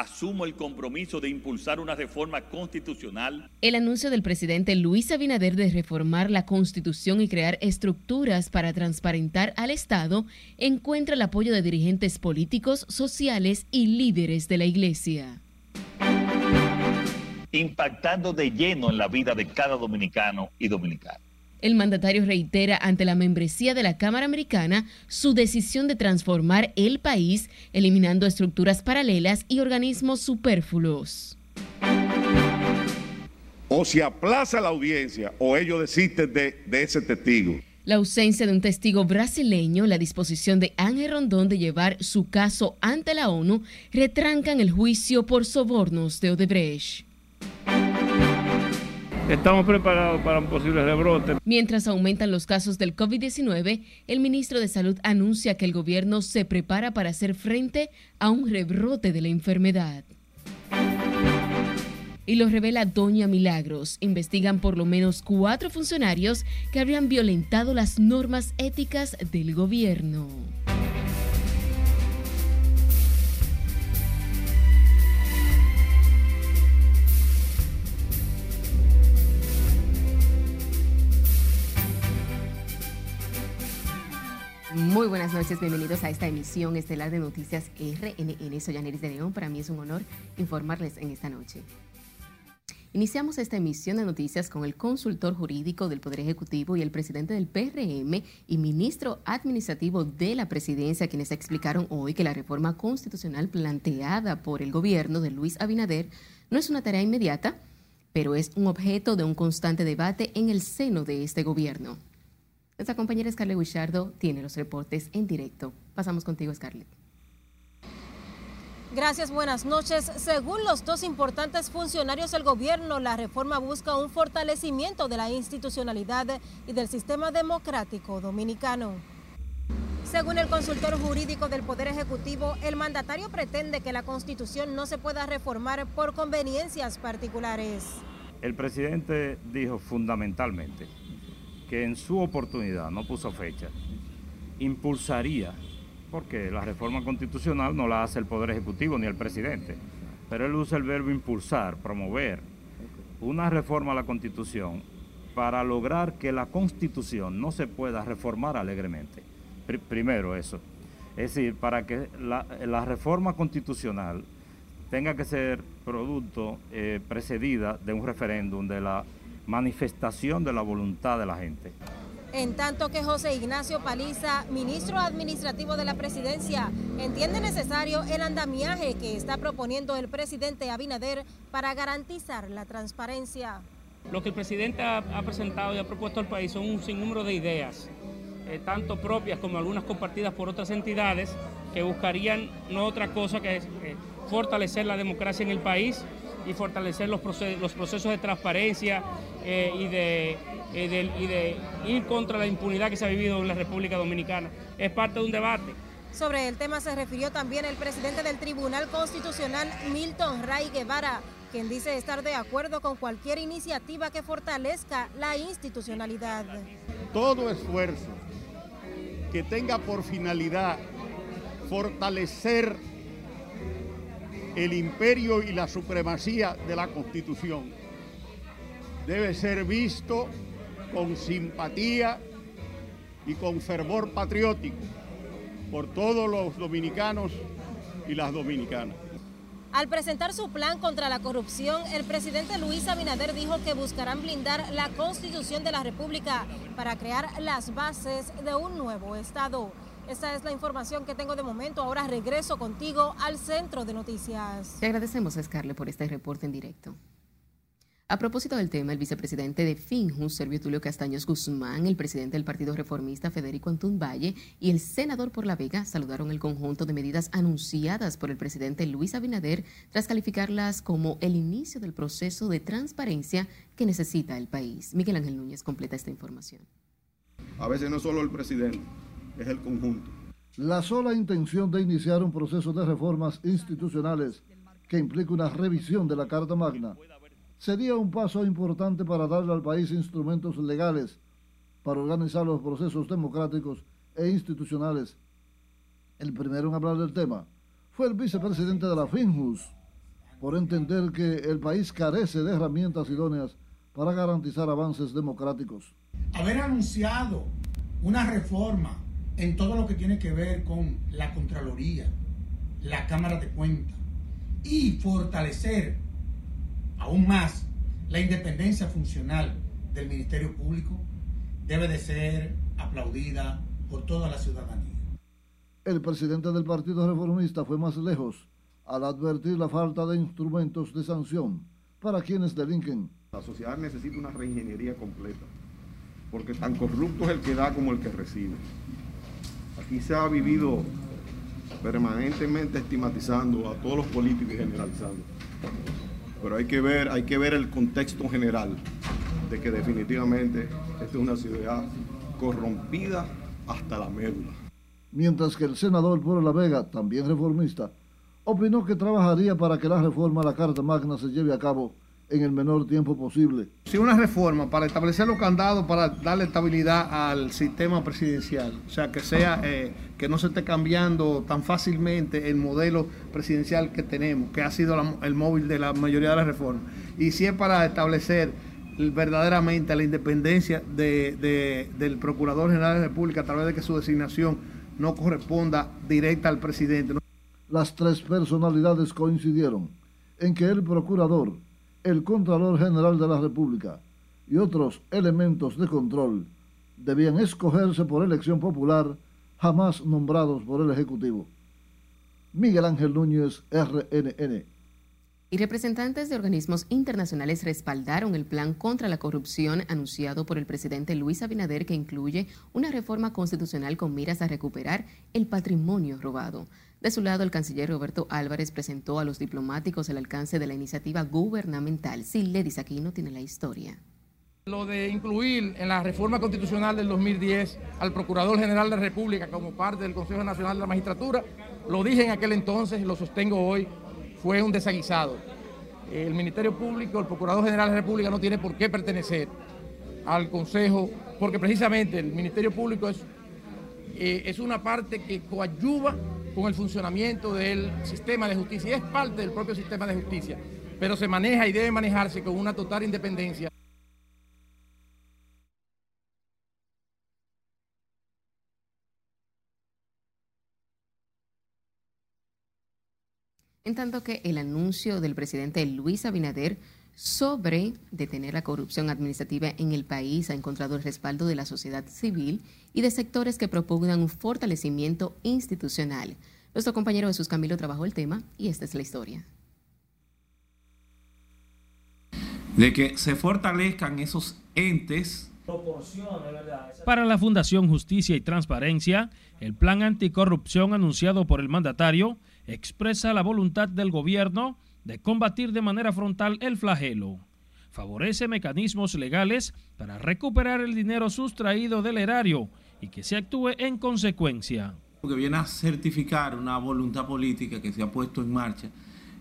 asumo el compromiso de impulsar una reforma constitucional. El anuncio del presidente Luis Abinader de reformar la constitución y crear estructuras para transparentar al Estado encuentra el apoyo de dirigentes políticos, sociales y líderes de la Iglesia. Impactando de lleno en la vida de cada dominicano y dominicana. El mandatario reitera ante la membresía de la Cámara Americana su decisión de transformar el país, eliminando estructuras paralelas y organismos superfluos. O se aplaza la audiencia o ellos desisten de, de ese testigo. La ausencia de un testigo brasileño, la disposición de Ángel Rondón de llevar su caso ante la ONU, retrancan el juicio por sobornos de Odebrecht. Estamos preparados para un posible rebrote. Mientras aumentan los casos del COVID-19, el ministro de Salud anuncia que el gobierno se prepara para hacer frente a un rebrote de la enfermedad. Y lo revela Doña Milagros. Investigan por lo menos cuatro funcionarios que habrían violentado las normas éticas del gobierno. Muy buenas noches, bienvenidos a esta emisión estelar de Noticias RNN. Soy Aneris de León, para mí es un honor informarles en esta noche. Iniciamos esta emisión de noticias con el consultor jurídico del Poder Ejecutivo y el presidente del PRM y ministro administrativo de la presidencia, quienes explicaron hoy que la reforma constitucional planteada por el gobierno de Luis Abinader no es una tarea inmediata, pero es un objeto de un constante debate en el seno de este gobierno. Nuestra compañera Scarlett Wichardo tiene los reportes en directo. Pasamos contigo, Scarlett. Gracias, buenas noches. Según los dos importantes funcionarios del gobierno, la reforma busca un fortalecimiento de la institucionalidad y del sistema democrático dominicano. Según el consultor jurídico del Poder Ejecutivo, el mandatario pretende que la Constitución no se pueda reformar por conveniencias particulares. El presidente dijo fundamentalmente que en su oportunidad, no puso fecha, impulsaría, porque la reforma constitucional no la hace el Poder Ejecutivo ni el presidente, pero él usa el verbo impulsar, promover una reforma a la Constitución para lograr que la Constitución no se pueda reformar alegremente. primero eso. Es decir, para que la, reforma constitucional tenga que ser producto eh, precedida de un referéndum de la manifestación de la voluntad de la gente. En tanto que José Ignacio Paliza, ministro administrativo de la presidencia, entiende necesario el andamiaje que está proponiendo el presidente Abinader para garantizar la transparencia. Lo que el presidente ha, presentado y ha propuesto al país son un sinnúmero de ideas, eh, tanto propias como algunas compartidas por otras entidades, que buscarían no otra cosa que eh, fortalecer la democracia en el país y fortalecer los, los procesos de transparencia eh, y, de, eh, y de ir contra la impunidad que se ha vivido en la República Dominicana. Es parte de un debate. Sobre el tema se refirió también el presidente del Tribunal Constitucional, Milton Ray Guevara, quien dice estar de acuerdo con cualquier iniciativa que fortalezca la institucionalidad. Todo esfuerzo que tenga por finalidad fortalecer el imperio y la supremacía de la Constitución debe ser visto con simpatía y con fervor patriótico por todos los dominicanos y las dominicanas. Al presentar su plan contra la corrupción, el presidente Luis Abinader dijo que buscarán blindar la constitución de la República para crear las bases de un nuevo Estado. Esta es la información que tengo de momento. Ahora regreso contigo al centro de noticias. Te agradecemos, Scarlett, por este reporte en directo. A propósito del tema, el vicepresidente de FINJUS, Servio Tulio Castaños Guzmán, el presidente del Partido Reformista Federico Antún Valle y el senador por La Vega saludaron el conjunto de medidas anunciadas por el presidente Luis Abinader tras calificarlas como el inicio del proceso de transparencia que necesita el país. Miguel Ángel Núñez completa esta información. A veces no solo el presidente, es el conjunto. La sola intención de iniciar un proceso de reformas institucionales que implique una revisión de la Carta Magna sería un paso importante para darle al país instrumentos legales para organizar los procesos democráticos e institucionales. El primero en hablar del tema fue el vicepresidente de la FINJUS, por entender que el país carece de herramientas idóneas para garantizar avances democráticos. Haber anunciado una reforma en todo lo que tiene que ver con la Contraloría, la Cámara de Cuentas y fortalecer aún más la independencia funcional del Ministerio Público debe de ser aplaudida por toda la ciudadanía. El presidente del Partido Reformista fue más lejos al advertir la falta de instrumentos de sanción para quienes delinquen. La sociedad necesita una reingeniería completa, porque tan corrupto es el que da como el que recibe. Aquí se ha vivido permanentemente estigmatizando a todos los políticos y generalizando. Pero hay que ver, hay que ver el contexto general de que definitivamente esta es una ciudad corrompida hasta la médula. Mientras que el senador por La Vega, también reformista, opinó que trabajaría para que la reforma a la Carta Magna se lleve a cabo en el menor tiempo posible. Si una reforma para establecer los candados, para darle estabilidad al sistema presidencial, o sea, que sea eh, que no se esté cambiando tan fácilmente el modelo presidencial que tenemos, que ha sido el móvil de la mayoría de las reformas, y si es para establecer verdaderamente la independencia del Procurador General de la República a través de que su designación no corresponda directa al presidente. Las tres personalidades coincidieron en que el Procurador, el Contralor General de la República y otros elementos de control debían escogerse por elección popular, jamás nombrados por el Ejecutivo. Miguel Ángel Núñez, RNN. Y representantes de organismos internacionales respaldaron el plan contra la corrupción anunciado por el presidente Luis Abinader que incluye una reforma constitucional con miras a recuperar el patrimonio robado. De su lado, el canciller Roberto Álvarez presentó a los diplomáticos el alcance de la iniciativa gubernamental. Siledis no tiene la historia. Lo de incluir en la reforma constitucional del 2010 al Procurador General de la República como parte del Consejo Nacional de la Magistratura, lo dije en aquel entonces lo sostengo hoy, fue un desaguisado. El Ministerio Público, el Procurador General de la República no tiene por qué pertenecer al Consejo, porque precisamente el Ministerio Público es, eh, es una parte que coadyuva con el funcionamiento del sistema de justicia. Es parte del propio sistema de justicia, pero se maneja y debe manejarse con una total independencia. En tanto que el anuncio del presidente Luis Abinader sobre detener la corrupción administrativa en el país ha encontrado el respaldo de la sociedad civil y de sectores que propugnan un fortalecimiento institucional. Nuestro compañero Jesús Camilo trabajó el tema y esta es la historia. De que se fortalezcan esos entes. Para la Fundación Justicia y Transparencia, el plan anticorrupción anunciado por el mandatario expresa la voluntad del gobierno de combatir de manera frontal el flagelo. Favorece mecanismos legales para recuperar el dinero sustraído del erario y que se actúe en consecuencia. Que viene a certificar una voluntad política que se ha puesto en marcha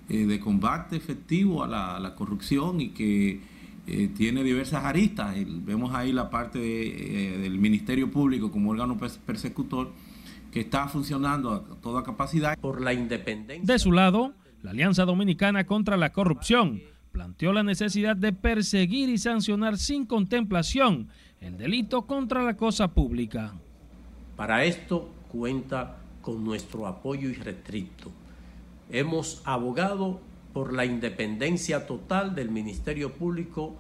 eh, de combate efectivo a la, corrupción y que eh, tiene diversas aristas. vemos ahí la parte eh, del Ministerio Público como órgano persecutor que está funcionando a toda capacidad. Por la independencia. De su lado, la Alianza Dominicana contra la Corrupción planteó la necesidad de perseguir y sancionar sin contemplación el delito contra la cosa pública. Para esto cuenta con nuestro apoyo irrestricto. Hemos abogado por la independencia total del Ministerio Público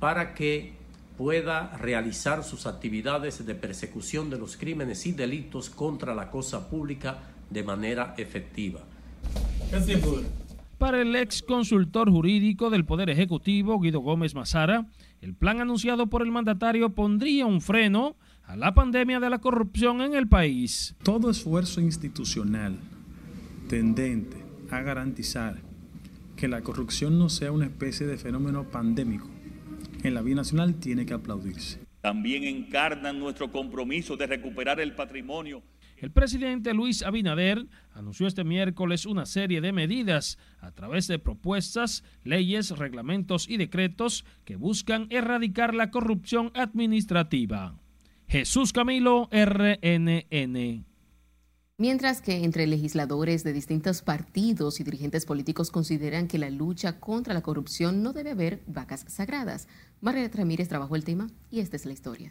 para que pueda realizar sus actividades de persecución de los crímenes y delitos contra la cosa pública de manera efectiva. Para el ex consultor jurídico del Poder Ejecutivo, Guido Gómez Mazara, el plan anunciado por el mandatario pondría un freno a la pandemia de la corrupción en el país. Todo esfuerzo institucional tendente a garantizar que la corrupción no sea una especie de fenómeno pandémico en la vía nacional tiene que aplaudirse. También encarnan nuestro compromiso de recuperar el patrimonio el presidente Luis Abinader anunció este miércoles una serie de medidas a través de propuestas, leyes, reglamentos y decretos que buscan erradicar la corrupción administrativa. Jesús Camilo, RNN. Mientras que entre legisladores de distintos partidos y dirigentes políticos consideran que la lucha contra la corrupción no debe haber vacas sagradas. María Ramírez trabajó el tema y esta es la historia.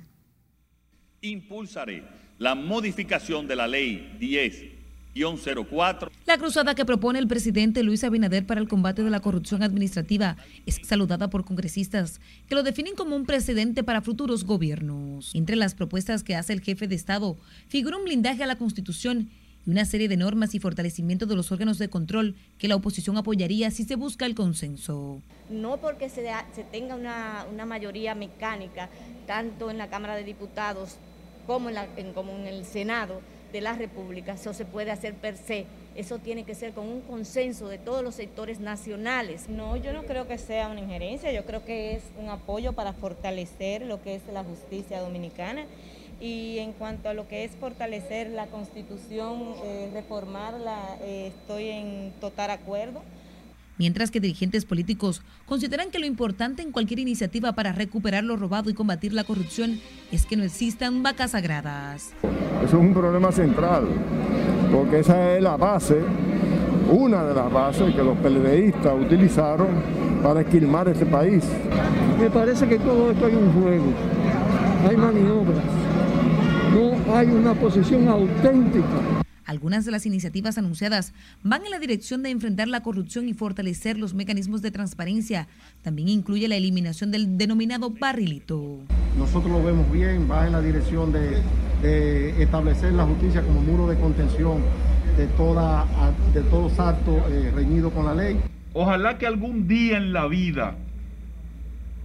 Impulsaré la modificación de la ley 10 04. La cruzada que propone el presidente Luis Abinader para el combate de la corrupción administrativa es saludada por congresistas que lo definen como un precedente para futuros gobiernos. Entre las propuestas que hace el jefe de Estado figura un blindaje a la Constitución y una serie de normas y fortalecimiento de los órganos de control que la oposición apoyaría si se busca el consenso. No porque se, se tenga una, una, mayoría mecánica, tanto en la Cámara de Diputados como en, la, en, como en el Senado, de la República. Eso se puede hacer per se. Eso tiene que ser con un consenso de todos los sectores nacionales. No, yo no creo que sea una injerencia, yo creo que es un apoyo para fortalecer lo que es la justicia dominicana. Y en cuanto a lo que es fortalecer la constitución, eh, reformarla, eh, estoy en total acuerdo mientras que dirigentes políticos consideran que lo importante en cualquier iniciativa para recuperar lo robado y combatir la corrupción es que no existan vacas sagradas. Eso es un problema central, porque esa es la base, una de las bases que los PLDistas utilizaron para esquilmar este país. Me parece que todo esto hay un juego, hay maniobras, no hay una posición auténtica algunas de las iniciativas anunciadas van en la dirección de enfrentar la corrupción y fortalecer los mecanismos de transparencia. También incluye la eliminación del denominado barrilito. Nosotros lo vemos bien, va en la dirección de, establecer la justicia como muro de contención de, toda, de todos actos eh, reñidos con la ley. Ojalá que algún día en la vida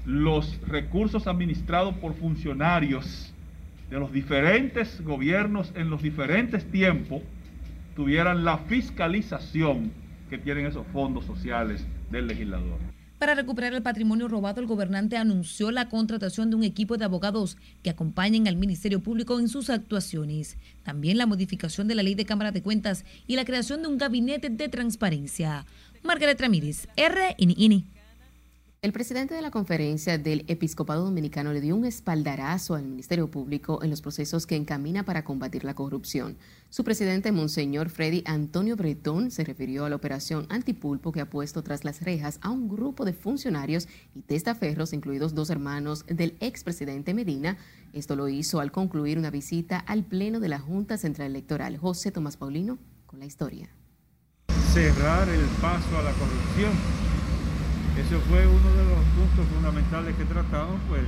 los recursos administrados por funcionarios de los diferentes gobiernos en los diferentes tiempos tuvieran la fiscalización que tienen esos fondos sociales del legislador. Para recuperar el patrimonio robado, el gobernante anunció la contratación de un equipo de abogados que acompañen al Ministerio Público en sus actuaciones. También la modificación de la ley de Cámara de Cuentas y la creación de un gabinete de transparencia. Margaret Ramírez, RNN. El presidente de la conferencia del Episcopado Dominicano le dio un espaldarazo al Ministerio Público en los procesos que encamina para combatir la corrupción. Su presidente, Monseñor Freddy Antonio Bretón, se refirió a la operación antipulpo que ha puesto tras las rejas a un grupo de funcionarios y testaferros, incluidos dos hermanos del expresidente Medina. Esto lo hizo al concluir una visita al Pleno de la Junta Central Electoral. José Tomás Paulino con la historia. Cerrar el paso a la corrupción ese fue uno de los puntos fundamentales que tratamos, pues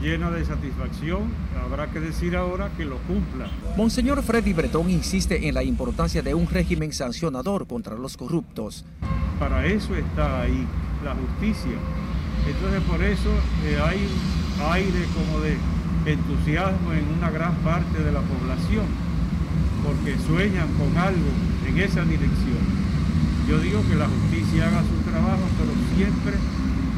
llena de satisfacción. Habrá que decir ahora que lo cumpla. Monseñor Freddy Bretón insiste en la importancia de un régimen sancionador contra los corruptos. Para eso está ahí la justicia. Entonces por eso eh, hay aire como de entusiasmo en una gran parte de la población, porque sueñan con algo en esa dirección. Yo digo que la justicia haga su trabajo, pero siempre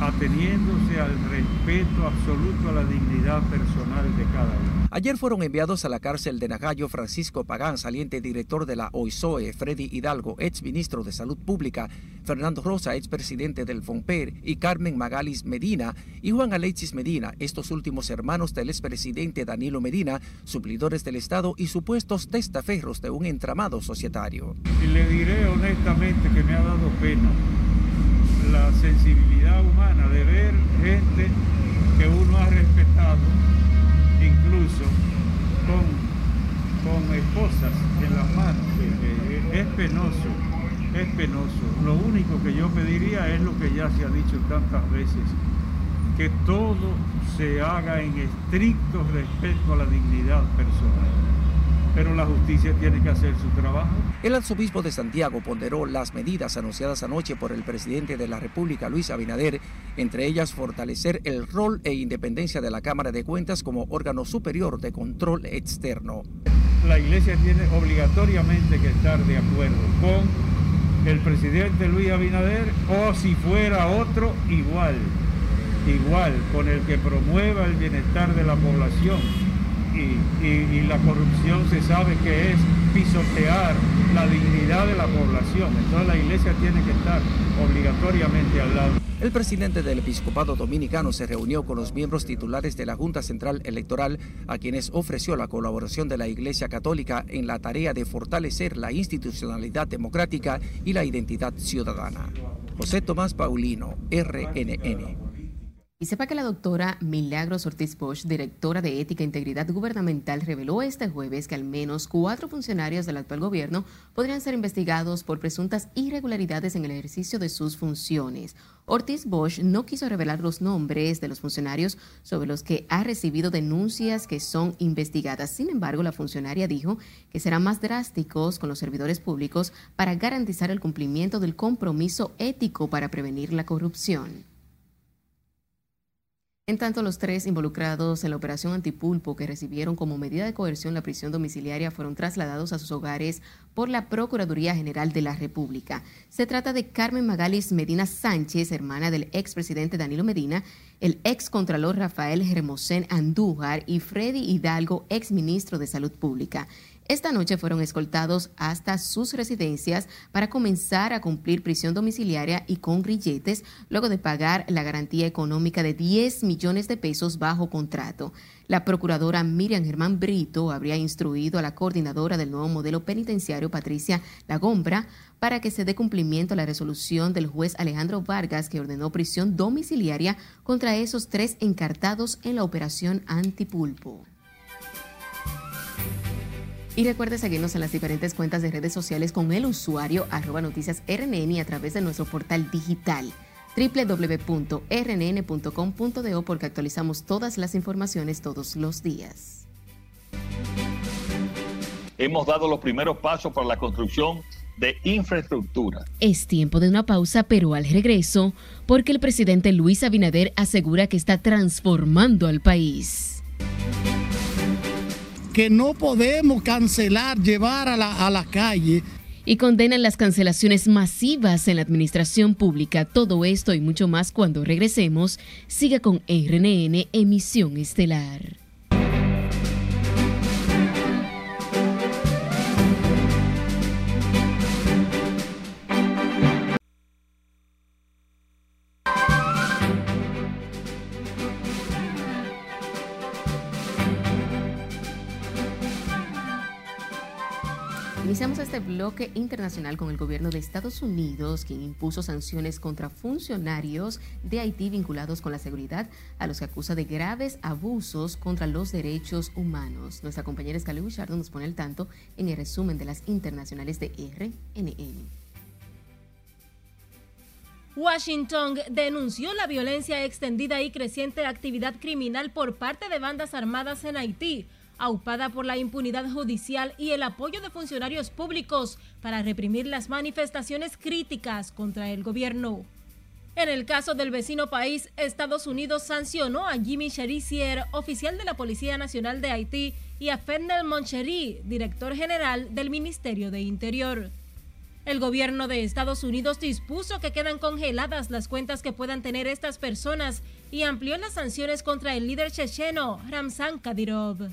ateniéndose al respeto absoluto a la dignidad personal de cada uno. Ayer fueron enviados a la cárcel de Nagallo Francisco Pagán, saliente director de la OISOE, Freddy Hidalgo, ex ministro de Salud Pública, Fernando Rosa, ex presidente del FOMPER, y Carmen Magalis Medina y Juan Alexis Medina, estos últimos hermanos del expresidente Danilo Medina, suplidores del Estado y supuestos testaferros de un entramado societario. Y le diré honestamente que me ha dado pena la sensibilidad humana de ver gente que uno ha respetado, incluso con, con esposas en las manos. Es penoso, es penoso. Lo único que yo pediría es lo que ya se ha dicho tantas veces, que todo se haga en estricto respeto a la dignidad personal pero la justicia tiene que hacer su trabajo. El arzobispo de Santiago ponderó las medidas anunciadas anoche por el presidente de la República, Luis Abinader, entre ellas fortalecer el rol e independencia de la Cámara de Cuentas como órgano superior de control externo. La Iglesia tiene obligatoriamente que estar de acuerdo con el presidente Luis Abinader o si fuera otro igual, igual, con el que promueva el bienestar de la población y, la corrupción se sabe que es pisotear la dignidad de la población. Entonces la iglesia tiene que estar obligatoriamente al lado. El presidente del episcopado dominicano se reunió con los miembros titulares de la Junta Central Electoral, a quienes ofreció la colaboración de la Iglesia Católica en la tarea de fortalecer la institucionalidad democrática y la identidad ciudadana. José Tomás Paulino, RNN. Y sepa que la doctora Milagros Ortiz Bosch, directora de Ética e Integridad Gubernamental, reveló este jueves que al menos cuatro funcionarios del actual gobierno podrían ser investigados por presuntas irregularidades en el ejercicio de sus funciones. Ortiz Bosch no quiso revelar los nombres de los funcionarios sobre los que ha recibido denuncias que son investigadas. Sin embargo, la funcionaria dijo que serán más drásticos con los servidores públicos para garantizar el cumplimiento del compromiso ético para prevenir la corrupción. En tanto, los tres involucrados en la operación Antipulpo que recibieron como medida de coerción la prisión domiciliaria fueron trasladados a sus hogares por la Procuraduría General de la República. Se trata de Carmen Magalis Medina Sánchez, hermana del expresidente Danilo Medina, el excontralor Rafael Hermosén Andújar y Freddy Hidalgo, exministro de Salud Pública. Esta noche fueron escoltados hasta sus residencias para comenzar a cumplir prisión domiciliaria y con grilletes luego de pagar la garantía económica de 10 millones de pesos bajo contrato. La procuradora Miriam Germán Brito habría instruido a la coordinadora del nuevo modelo penitenciario, Patricia Lagombra, para que se dé cumplimiento a la resolución del juez Alejandro Vargas que ordenó prisión domiciliaria contra esos tres encartados en la operación Antipulpo. Y recuerde seguirnos en las diferentes cuentas de redes sociales con el usuario arroba noticias RNN y a través de nuestro portal digital www.rnn.com.do porque actualizamos todas las informaciones todos los días. Hemos dado los primeros pasos para la construcción de infraestructura. Es tiempo de una pausa, pero al regreso, porque el presidente Luis Abinader asegura que está transformando al país que no podemos cancelar, llevar a la, a la calle y condenan las cancelaciones masivas en la administración pública. Todo esto y mucho más cuando regresemos. Siga con RNN Emisión Estelar. Este bloque internacional con el gobierno de Estados Unidos, quien impuso sanciones contra funcionarios de Haití vinculados con la seguridad, a los que acusa de graves abusos contra los derechos humanos. Nuestra compañera Escalé Bouchardo nos pone al tanto en el resumen de las internacionales de RNN. Washington denunció la violencia extendida y creciente actividad criminal por parte de bandas armadas en Haití aupada por la impunidad judicial y el apoyo de funcionarios públicos para reprimir las manifestaciones críticas contra el gobierno. En el caso del vecino país, Estados Unidos sancionó a Jimmy Cherizier, oficial de la Policía Nacional de Haití, y a Fennel Monchery, director general del Ministerio de Interior. El gobierno de Estados Unidos dispuso que quedan congeladas las cuentas que puedan tener estas personas y amplió las sanciones contra el líder checheno, Ramzan Kadyrov.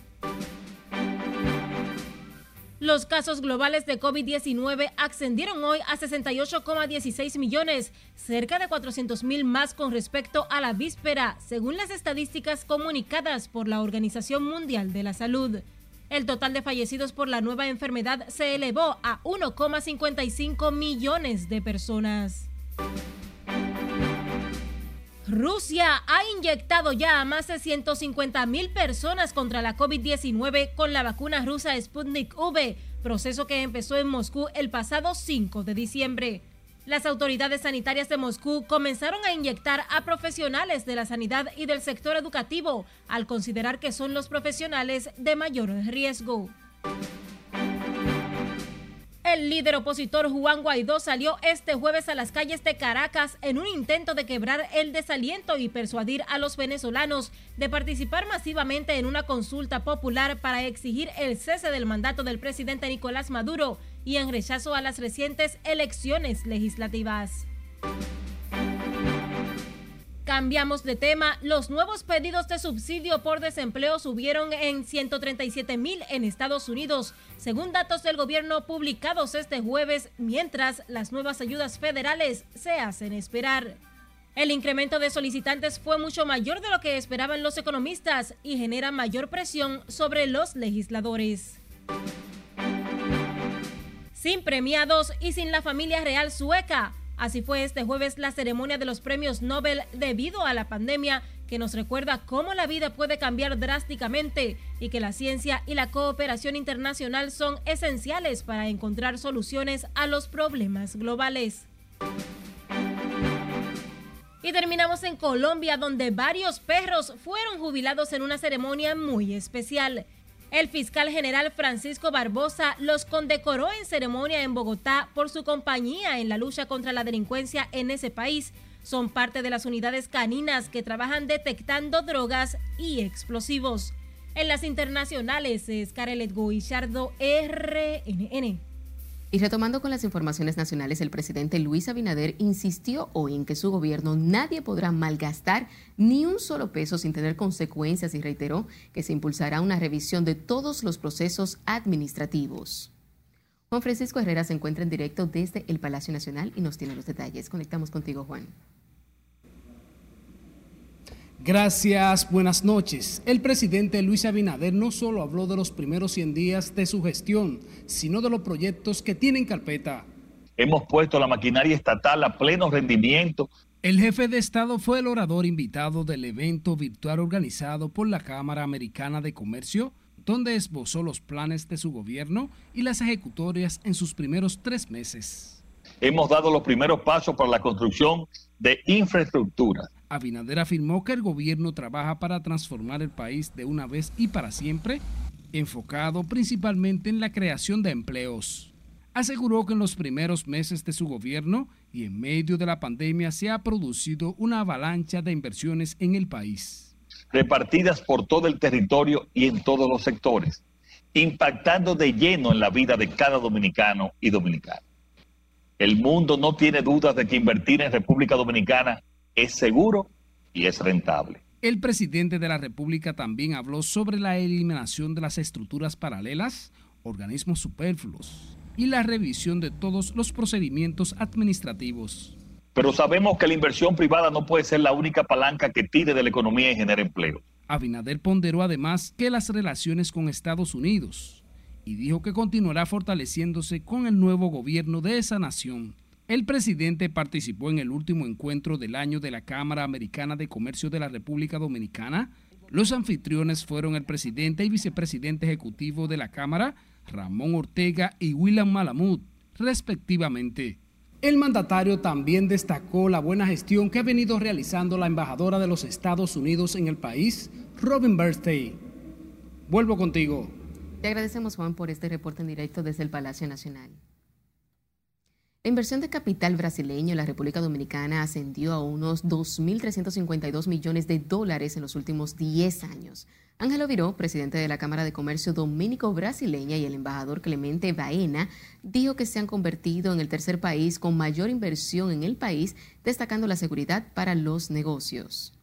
Los casos globales de COVID-19 ascendieron hoy a 68,16 millones, cerca de 400 mil más con respecto a la víspera, según las estadísticas comunicadas por la Organización Mundial de la Salud. El total de fallecidos por la nueva enfermedad se elevó a 1,55 millones de personas. Rusia ha inyectado ya a más de 150 mil personas contra la COVID-19 con la vacuna rusa Sputnik V, proceso que empezó en Moscú el pasado 5 de diciembre. Las autoridades sanitarias de Moscú comenzaron a inyectar a profesionales de la sanidad y del sector educativo, al considerar que son los profesionales de mayor riesgo. El líder opositor Juan Guaidó salió este jueves a las calles de Caracas en un intento de quebrar el desaliento y persuadir a los venezolanos de participar masivamente en una consulta popular para exigir el cese del mandato del presidente Nicolás Maduro y en rechazo a las recientes elecciones legislativas. Cambiamos de tema. Los nuevos pedidos de subsidio por desempleo subieron en 137 mil en Estados Unidos, según datos del gobierno publicados este jueves, mientras las nuevas ayudas federales se hacen esperar. El incremento de solicitantes fue mucho mayor de lo que esperaban los economistas y genera mayor presión sobre los legisladores. Sin premiados y sin la familia real sueca, Así fue este jueves la ceremonia de los premios Nobel debido a la pandemia que nos recuerda cómo la vida puede cambiar drásticamente y que la ciencia y la cooperación internacional son esenciales para encontrar soluciones a los problemas globales. Y terminamos en Colombia, donde varios perros fueron jubilados en una ceremonia muy especial. El fiscal general Francisco Barbosa los condecoró en ceremonia en Bogotá por su compañía en la lucha contra la delincuencia en ese país. Son parte de las unidades caninas que trabajan detectando drogas y explosivos. En las internacionales es Carelet Guillardo, RNN. Y retomando con las informaciones nacionales, el presidente Luis Abinader insistió hoy en que su gobierno nadie podrá malgastar ni un solo peso sin tener consecuencias y reiteró que se impulsará una revisión de todos los procesos administrativos. Juan Francisco Herrera se encuentra en directo desde el Palacio Nacional y nos tiene los detalles. Conectamos contigo, Juan. Gracias, buenas noches. El presidente Luis Abinader no solo habló de los primeros 100 días de su gestión, sino de los proyectos que tienen carpeta. Hemos puesto la maquinaria estatal a pleno rendimiento. El jefe de Estado fue el orador invitado del evento virtual organizado por la Cámara Americana de Comercio, donde esbozó los planes de su gobierno y las ejecutorias en sus primeros tres meses. Hemos dado los primeros pasos para la construcción de infraestructura Abinader afirmó que el gobierno trabaja para transformar el país de una vez y para siempre, enfocado principalmente en la creación de empleos. Aseguró que en los primeros meses de su gobierno y en medio de la pandemia se ha producido una avalancha de inversiones en el país. Repartidas por todo el territorio y en todos los sectores, impactando de lleno en la vida de cada dominicano y dominicana. El mundo no tiene dudas de que invertir en República Dominicana es seguro y es rentable. El presidente de la República también habló sobre la eliminación de las estructuras paralelas, organismos superfluos y la revisión de todos los procedimientos administrativos. Pero sabemos que la inversión privada no puede ser la única palanca que tire de la economía y genere empleo. Abinader ponderó además que las relaciones con Estados Unidos y dijo que continuará fortaleciéndose con el nuevo gobierno de esa nación el presidente participó en el último encuentro del año de la Cámara Americana de Comercio de la República Dominicana. Los anfitriones fueron el presidente y vicepresidente ejecutivo de la Cámara, Ramón Ortega y William Malamud, respectivamente. El mandatario también destacó la buena gestión que ha venido realizando la embajadora de los Estados Unidos en el país, Robin Birthday. Vuelvo contigo. Te agradecemos, Juan, por este reporte en directo desde el Palacio Nacional. La inversión de capital brasileño en la República Dominicana ascendió a unos 2.352 millones de dólares en los últimos 10 años. Ángelo Viró, presidente de la Cámara de Comercio Dominico Brasileña y el embajador Clemente Baena, dijo que se han convertido en el tercer país con mayor inversión en el país, destacando la seguridad para los negocios.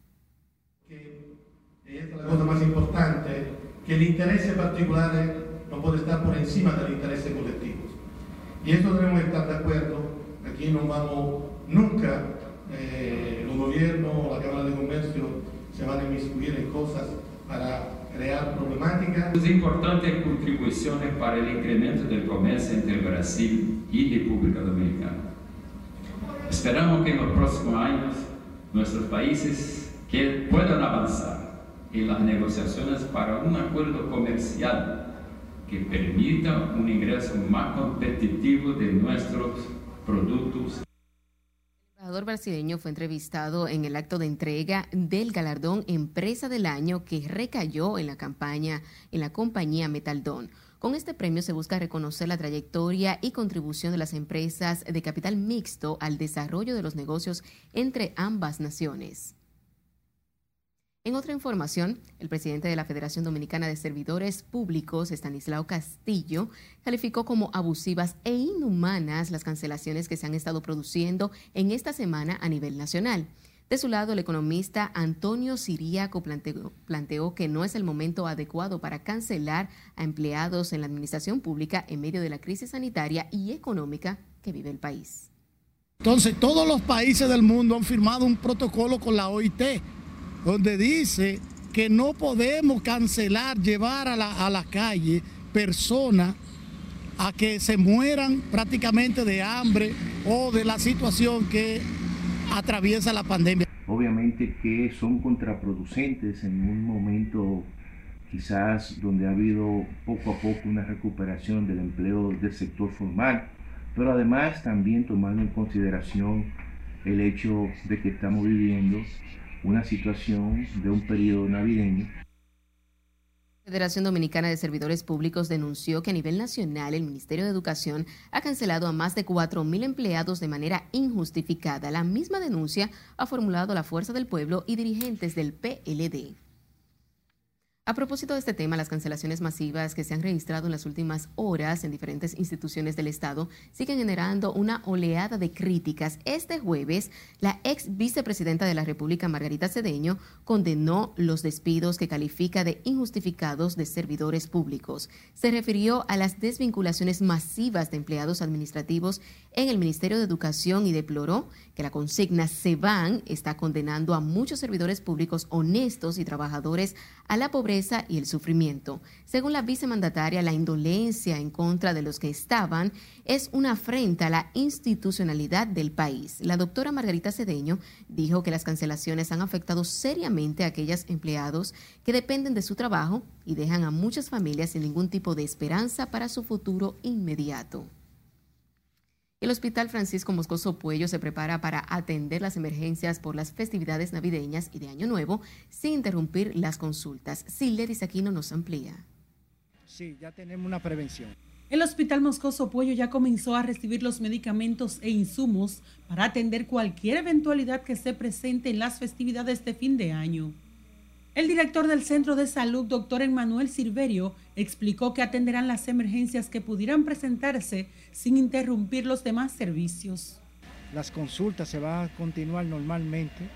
es la cosa más importante, que el interés particular no puede estar por encima del interés colectivo. Y esto debemos estar de acuerdo. Aquí no vamos nunca, eh, los gobiernos, la Cámara de Comercio se van a inmiscuir en cosas para crear problemáticas. Importantes contribuciones para el incremento del comercio entre Brasil y República Dominicana. Esperamos que en los próximos años nuestros países puedan avanzar en las negociaciones para un acuerdo comercial que permita un ingreso más competitivo de nuestros productos. El embajador brasileño fue entrevistado en el acto de entrega del galardón Empresa del Año que recayó en la campaña en la compañía Metaldón. Con este premio se busca reconocer la trayectoria y contribución de las empresas de capital mixto al desarrollo de los negocios entre ambas naciones. En otra información, el presidente de la Federación Dominicana de Servidores Públicos, Estanislao Castillo, calificó como abusivas e inhumanas las cancelaciones que se han estado produciendo en esta semana a nivel nacional. De su lado, el economista Antonio Siriaco planteó, que no es el momento adecuado para cancelar a empleados en la administración pública en medio de la crisis sanitaria y económica que vive el país. Entonces, todos los países del mundo han firmado un protocolo con la OIT, donde dice que no podemos cancelar, llevar a la, a calle personas a que se mueran prácticamente de hambre o de la situación que atraviesa la pandemia. Obviamente que son contraproducentes en un momento quizás donde ha habido poco a poco una recuperación del empleo del sector formal, pero además también tomando en consideración el hecho de que estamos viviendo una situación de un periodo navideño la Federación Dominicana de Servidores Públicos denunció que a nivel nacional el Ministerio de Educación ha cancelado a más de 4.000 empleados de manera injustificada. La misma denuncia ha formulado la Fuerza del Pueblo y dirigentes del PLD. A propósito de este tema, las cancelaciones masivas que se han registrado en las últimas horas en diferentes instituciones del Estado siguen generando una oleada de críticas. Este jueves, la ex vicepresidenta de la República, Margarita Cedeño, condenó los despidos que califica de injustificados de servidores públicos. Se refirió a las desvinculaciones masivas de empleados administrativos en el Ministerio de Educación y deploró que la consigna se van está condenando a muchos servidores públicos honestos y trabajadores a la pobreza y el sufrimiento. Según la vicemandataria, la indolencia en contra de los que estaban es una afrenta a la institucionalidad del país. La doctora Margarita Cedeño dijo que las cancelaciones han afectado seriamente a aquellos empleados que dependen de su trabajo y dejan a muchas familias sin ningún tipo de esperanza para su futuro inmediato. El Hospital Francisco Moscoso Puello se prepara para atender las emergencias por las festividades navideñas y de Año Nuevo sin interrumpir las consultas. Siledis Aquino nos amplía. Sí, ya tenemos una prevención. El Hospital Moscoso Puello ya comenzó a recibir los medicamentos e insumos para atender cualquier eventualidad que se presente en las festividades de fin de año. El director del Centro de Salud, doctor Emmanuel Silverio, explicó que atenderán las emergencias que pudieran presentarse sin interrumpir los demás servicios. Las consultas se van a continuar normalmente,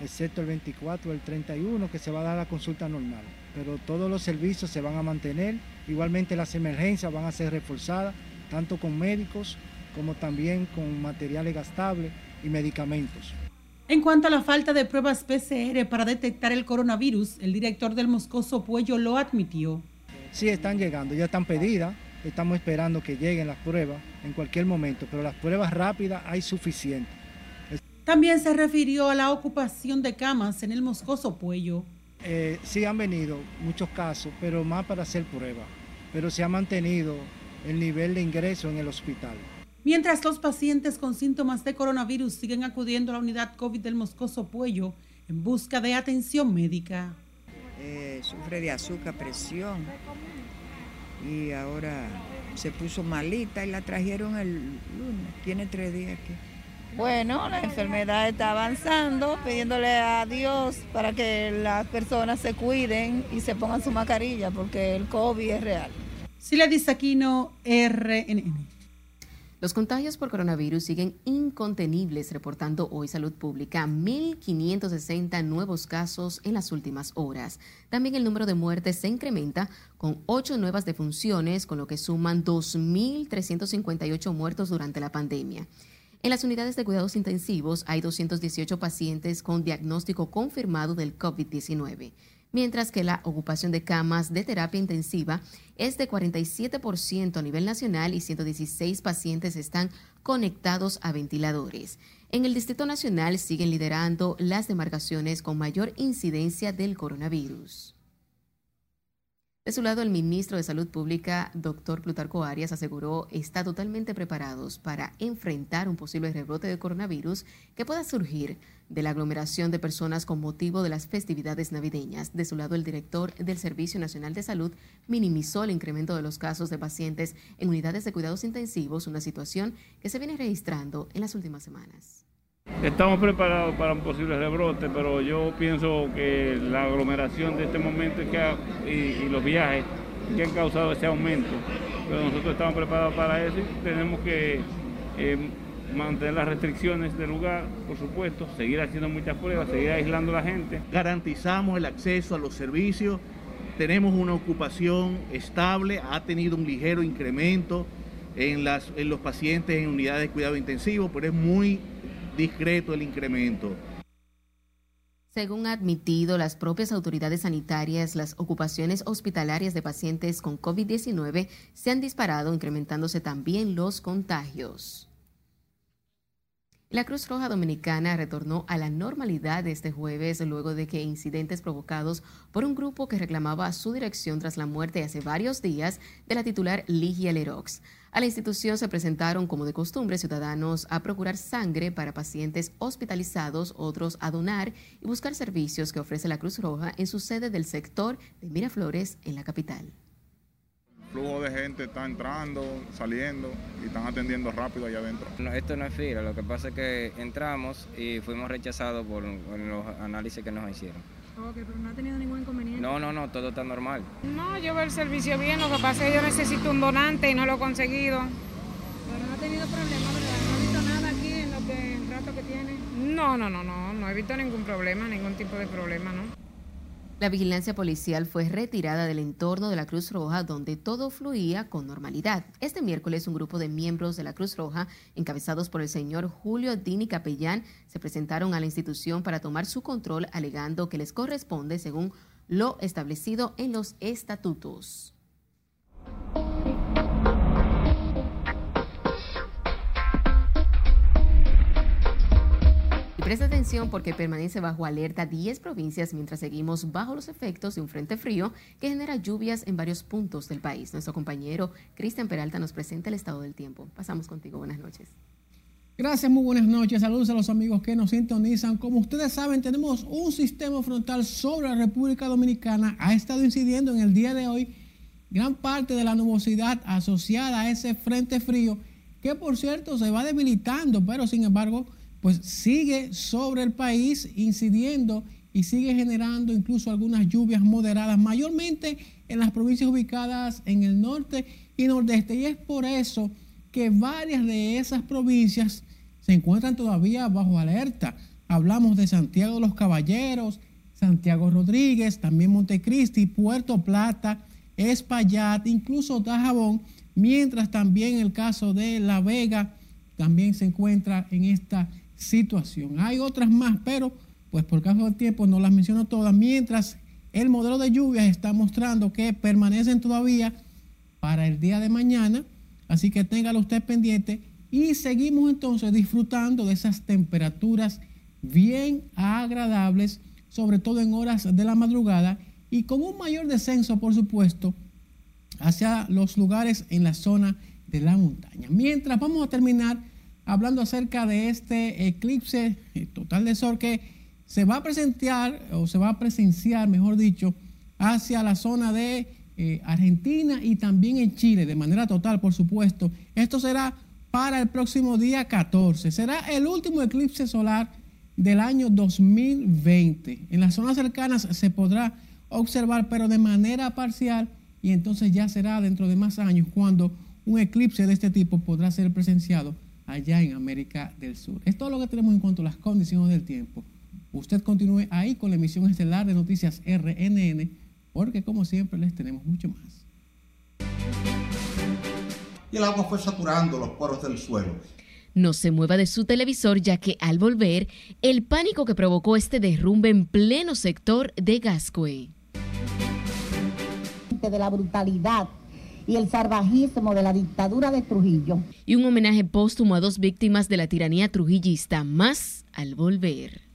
excepto el 24 o el 31 que se va a dar la consulta normal, pero todos los servicios se van a mantener, igualmente las emergencias van a ser reforzadas, tanto con médicos como también con materiales gastables y medicamentos. En cuanto a la falta de pruebas PCR para detectar el coronavirus, el director del Moscoso Puello lo admitió. Sí, están llegando, ya están pedidas, estamos esperando que lleguen las pruebas en cualquier momento, pero las pruebas rápidas hay suficientes. También se refirió a la ocupación de camas en el Moscoso Puello. Eh, sí han venido muchos casos, pero más para hacer pruebas, pero se ha mantenido el nivel de ingreso en el hospital. Mientras los pacientes con síntomas de coronavirus siguen acudiendo a la unidad COVID del Moscoso Puello en busca de atención médica. Eh, sufre de azúcar, presión y ahora se puso malita y la trajeron el lunes. Tiene tres días aquí. Bueno, la enfermedad está avanzando, pidiéndole a Dios para que las personas se cuiden y se pongan su mascarilla porque el COVID es real. Sila Aquino, RNN. Los contagios por coronavirus siguen incontenibles, reportando hoy Salud Pública 1.560 nuevos casos en las últimas horas. También el número de muertes se incrementa con ocho nuevas defunciones, con lo que suman 2.358 muertos durante la pandemia. En las unidades de cuidados intensivos hay 218 pacientes con diagnóstico confirmado del COVID-19 mientras que la ocupación de camas de terapia intensiva es de 47% a nivel nacional y 116 pacientes están conectados a ventiladores. En el Distrito Nacional siguen liderando las demarcaciones con mayor incidencia del coronavirus. De su lado, el ministro de Salud Pública, doctor Plutarco Arias, aseguró está totalmente preparados para enfrentar un posible rebrote de coronavirus que pueda surgir de la aglomeración de personas con motivo de las festividades navideñas. De su lado, el director del Servicio Nacional de Salud minimizó el incremento de los casos de pacientes en unidades de cuidados intensivos, una situación que se viene registrando en las últimas semanas. Estamos preparados para un posible rebrote, pero yo pienso que la aglomeración de este momento y, los viajes que han causado ese aumento, pero nosotros estamos preparados para eso y tenemos que eh, mantener las restricciones del lugar, por supuesto, seguir haciendo muchas pruebas, seguir aislando a la gente. Garantizamos el acceso a los servicios, tenemos una ocupación estable, ha tenido un ligero incremento en, en los pacientes en unidades de cuidado intensivo, pero es muy discreto el incremento. Según ha admitido las propias autoridades sanitarias, las ocupaciones hospitalarias de pacientes con COVID-19 se han disparado, incrementándose también los contagios. La Cruz Roja Dominicana retornó a la normalidad este jueves luego de que incidentes provocados por un grupo que reclamaba su dirección tras la muerte hace varios días de la titular Ligia Lerox. A la institución se presentaron, como de costumbre, ciudadanos a procurar sangre para pacientes hospitalizados, otros a donar y buscar servicios que ofrece la Cruz Roja en su sede del sector de Miraflores en la capital flujo de gente está entrando, saliendo y están atendiendo rápido allá adentro. No, esto no es fila, lo que pasa es que entramos y fuimos rechazados por, los análisis que nos hicieron. Ok, pero no ha tenido ningún inconveniente. No, no, no, todo está normal. No, yo veo el servicio bien, lo que pasa es que yo necesito un donante y no lo he conseguido. Pero no ha tenido problema, ¿verdad? ¿No ha visto nada aquí en lo que el rato que tiene? No, no, no, no, no he visto ningún problema, ningún tipo de problema, ¿no? La vigilancia policial fue retirada del entorno de la Cruz Roja donde todo fluía con normalidad. Este miércoles un grupo de miembros de la Cruz Roja, encabezados por el señor Julio Dini Capellán, se presentaron a la institución para tomar su control alegando que les corresponde según lo establecido en los estatutos. Presta atención porque permanece bajo alerta 10 provincias mientras seguimos bajo los efectos de un frente frío que genera lluvias en varios puntos del país. Nuestro compañero Cristian Peralta nos presenta el estado del tiempo. Pasamos contigo. Buenas noches. Gracias, muy buenas noches. Saludos a los amigos que nos sintonizan. Como ustedes saben, tenemos un sistema frontal sobre la República Dominicana. Ha estado incidiendo en el día de hoy gran parte de la nubosidad asociada a ese frente frío, que por cierto se va debilitando, pero sin embargo pues sigue sobre el país incidiendo y sigue generando incluso algunas lluvias moderadas, mayormente en las provincias ubicadas en el norte y nordeste. Y es por eso que varias de esas provincias se encuentran todavía bajo alerta. Hablamos de Santiago de los Caballeros, Santiago Rodríguez, también Montecristi, Puerto Plata, Espaillat, incluso Tajabón, mientras también el caso de La Vega también se encuentra en esta situación. Hay otras más, pero pues por caso del tiempo no las menciono todas, mientras el modelo de lluvias está mostrando que permanecen todavía para el día de mañana, así que téngalo usted pendiente y seguimos entonces disfrutando de esas temperaturas bien agradables, sobre todo en horas de la madrugada y con un mayor descenso, por supuesto, hacia los lugares en la zona de la montaña. Mientras vamos a terminar hablando acerca de este eclipse eh, total de sol que se va a presentar o se va a presenciar, mejor dicho, hacia la zona de eh, Argentina y también en Chile, de manera total, por supuesto. Esto será para el próximo día 14. Será el último eclipse solar del año 2020. En las zonas cercanas se podrá observar, pero de manera parcial, y entonces ya será dentro de más años cuando un eclipse de este tipo podrá ser presenciado allá en América del Sur. Es todo lo que tenemos en cuanto a las condiciones del tiempo. Usted continúe ahí con la emisión estelar de Noticias RNN, porque como siempre les tenemos mucho más. Y el agua fue saturando los poros del suelo. No se mueva de su televisor ya que al volver, el pánico que provocó este derrumbe en pleno sector de Gascue. De la brutalidad y el salvajismo de la dictadura de Trujillo. Y un homenaje póstumo a dos víctimas de la tiranía trujillista, más al volver.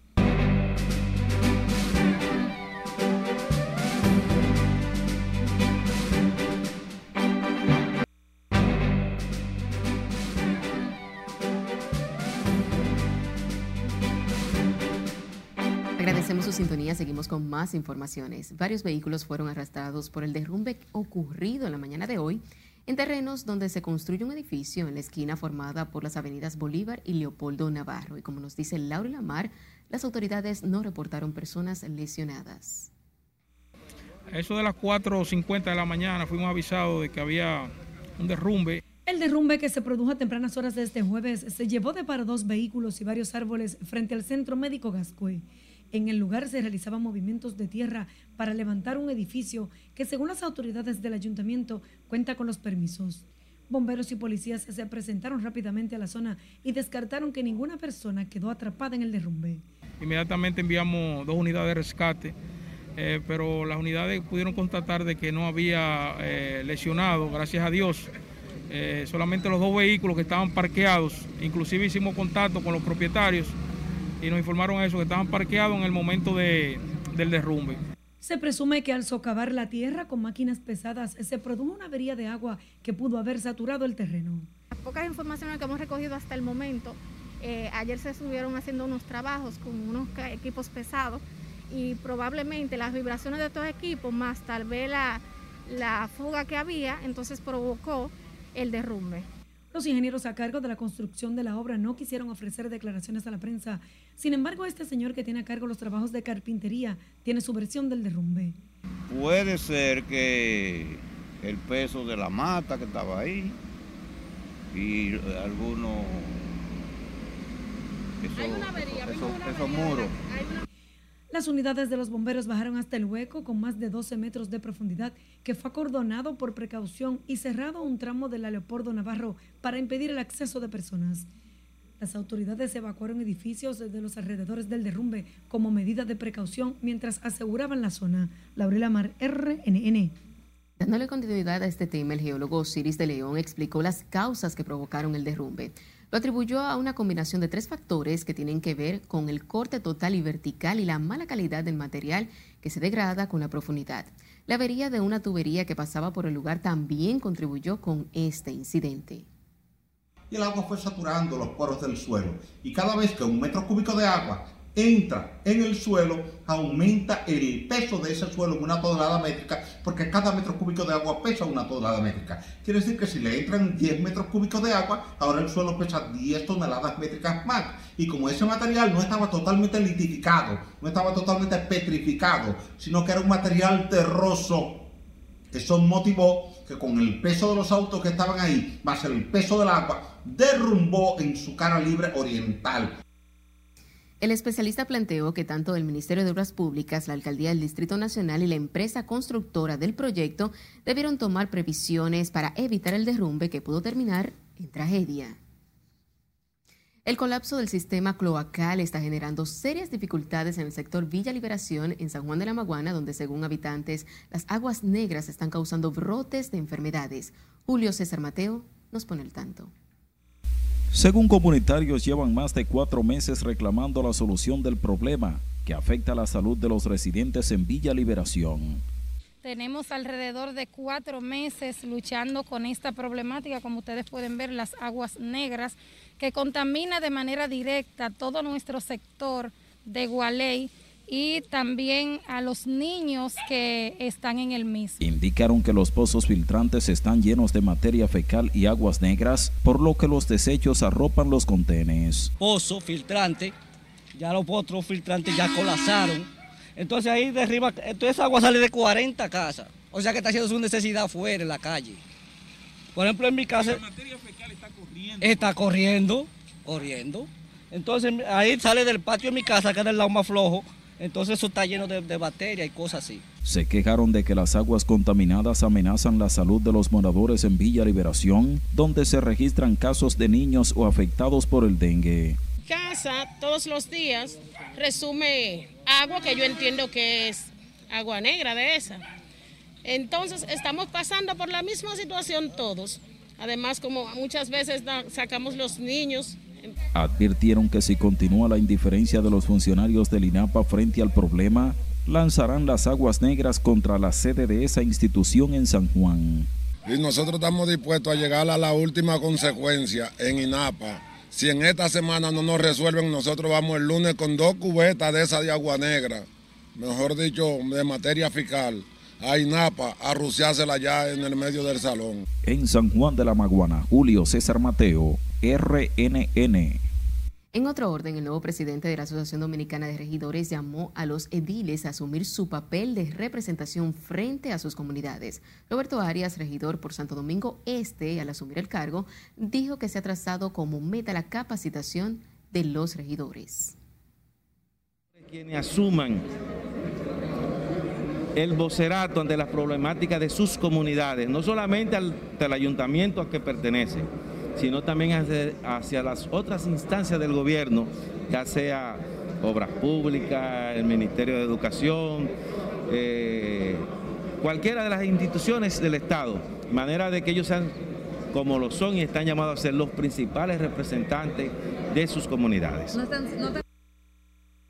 Agradecemos su sintonía, seguimos con más informaciones. Varios vehículos fueron arrastrados por el derrumbe ocurrido en la mañana de hoy en terrenos donde se construye un edificio en la esquina formada por las avenidas Bolívar y Leopoldo Navarro. Y como nos dice Laura Lamar, las autoridades no reportaron personas lesionadas. Eso de las 4.50 de la mañana fuimos avisados de que había un derrumbe el derrumbe que se produjo a tempranas horas de este jueves se llevó de para dos vehículos y varios árboles frente al Centro Médico Gascue. En el lugar se realizaban movimientos de tierra para levantar un edificio que, según las autoridades del ayuntamiento, cuenta con los permisos. Bomberos y policías se presentaron rápidamente a la zona y descartaron que ninguna persona quedó atrapada en el derrumbe. Inmediatamente enviamos dos unidades de rescate, eh, pero las unidades pudieron constatar de que no había eh, lesionado, gracias a Dios. Eh, solamente los dos vehículos que estaban parqueados, inclusive hicimos contacto con los propietarios y nos informaron eso, que estaban parqueados en el momento de, del derrumbe. Se presume que al socavar la tierra con máquinas pesadas se produjo una avería de agua que pudo haber saturado el terreno. Las pocas informaciones que hemos recogido hasta el momento, eh, ayer se estuvieron haciendo unos trabajos con unos equipos pesados y probablemente las vibraciones de estos equipos, más tal vez la, la fuga que había, entonces provocó el derrumbe. Los ingenieros a cargo de la construcción de la obra no quisieron ofrecer declaraciones a la prensa. Sin embargo, este señor que tiene a cargo los trabajos de carpintería tiene su versión del derrumbe. Puede ser que el peso de la mata que estaba ahí y algunos esos muros. Las unidades de los bomberos bajaron hasta el hueco con más de 12 metros de profundidad que fue acordonado por precaución y cerrado un tramo del Leopoldo Navarro para impedir el acceso de personas. Las autoridades evacuaron edificios de los alrededores del derrumbe como medida de precaución mientras aseguraban la zona. Laurela Mar, RNN. Dándole continuidad a este tema, el geólogo Osiris de León explicó las causas que provocaron el derrumbe. Lo atribuyó a una combinación de tres factores que tienen que ver con el corte total y vertical y la mala calidad del material que se degrada con la profundidad. La avería de una tubería que pasaba por el lugar también contribuyó con este incidente. Y el agua fue saturando los poros del suelo. Y cada vez que un metro cúbico de agua entra en el suelo, aumenta el peso de ese suelo en una tonelada métrica, porque cada metro cúbico de agua pesa una tonelada métrica. Quiere decir que si le entran 10 metros cúbicos de agua, ahora el suelo pesa 10 toneladas métricas más. Y como ese material no estaba totalmente litificado, no estaba totalmente petrificado, sino que era un material terroso, eso motivó que con el peso de los autos que estaban ahí, más el peso del agua, derrumbó en su cara libre oriental el especialista planteó que tanto el Ministerio de Obras Públicas, la Alcaldía del Distrito Nacional y la empresa constructora del proyecto debieron tomar previsiones para evitar el derrumbe que pudo terminar en tragedia. El colapso del sistema cloacal está generando serias dificultades en el sector Villa Liberación en San Juan de la Maguana, donde según habitantes las aguas negras están causando brotes de enfermedades. Julio César Mateo nos pone el tanto. Según comunitarios, llevan más de cuatro meses reclamando la solución del problema que afecta la salud de los residentes en Villa Liberación. Tenemos alrededor de cuatro meses luchando con esta problemática, como ustedes pueden ver, las aguas negras, que contamina de manera directa todo nuestro sector de Gualey y también a los niños que están en el mismo. Indicaron que los pozos filtrantes están llenos de materia fecal y aguas negras, por lo que los desechos arropan los contenes. Pozo filtrante, ya los pozos filtrantes ya colapsaron. Entonces ahí de arriba, toda esa agua sale de 40 casas. O sea que está haciendo su necesidad fuera en la calle. Por ejemplo, en mi casa... La materia fecal está corriendo. Está corriendo, corriendo. Entonces ahí sale del patio de mi casa, que es del lado más flojo, entonces eso está lleno de, de bacterias y cosas así. Se quejaron de que las aguas contaminadas amenazan la salud de los moradores en Villa Liberación, donde se registran casos de niños o afectados por el dengue. Casa todos los días resume agua que yo entiendo que es agua negra de esa. Entonces estamos pasando por la misma situación todos. Además, como muchas veces sacamos los niños Advirtieron que si continúa la indiferencia de los funcionarios del INAPA frente al problema, lanzarán las aguas negras contra la sede de esa institución en San Juan. Y nosotros estamos dispuestos a llegar a la última consecuencia en INAPA. Si en esta semana no nos resuelven, nosotros vamos el lunes con dos cubetas de esa de agua negra, mejor dicho, de materia fiscal, a INAPA a ruciársela ya en el medio del salón. En San Juan de la Maguana, Julio César Mateo, RNN. En otro orden, el nuevo presidente de la Asociación Dominicana de Regidores llamó a los ediles a asumir su papel de representación frente a sus comunidades. Roberto Arias, regidor por Santo Domingo Este, al asumir el cargo, dijo que se ha trazado como meta la capacitación de los regidores. Quienes asuman el vocerato ante las problemáticas de sus comunidades, no solamente al, al ayuntamiento a que pertenece, sino también hacia, hacia, las otras instancias del gobierno, ya sea obras públicas, el Ministerio de Educación, eh, cualquiera de las instituciones del Estado, manera de que ellos sean como lo son y están llamados a ser los principales representantes de sus comunidades.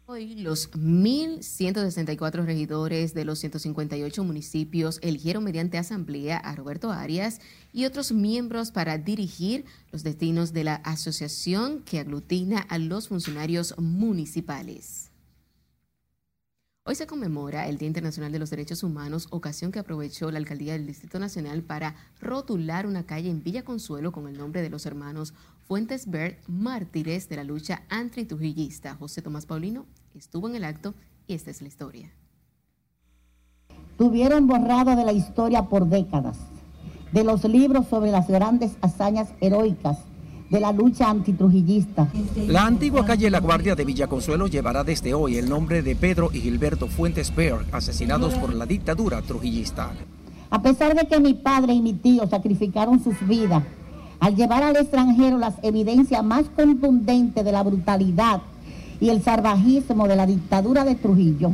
Hoy los 1.164 regidores de los 158 municipios eligieron mediante asamblea a Roberto Arias y otros miembros para dirigir los destinos de la asociación que aglutina a los funcionarios municipales. Hoy se conmemora el Día Internacional de los Derechos Humanos, ocasión que aprovechó la Alcaldía del Distrito Nacional para rotular una calle en Villa Consuelo con el nombre de los hermanos Fuentes Bert, mártires de la lucha antitrujillista. José Tomás Paulino estuvo en el acto y esta es la historia. Tuvieron borrado de la historia por décadas, de los libros sobre las grandes hazañas heroicas de la lucha antitrujillista. La antigua calle La Guardia de Villaconsuelo llevará desde hoy el nombre de Pedro y Gilberto Fuentes Berg, asesinados por la dictadura trujillista. A pesar de que mi padre y mi tío sacrificaron sus vidas al llevar al extranjero las evidencias más contundentes de la brutalidad y el salvajismo de la dictadura de Trujillo,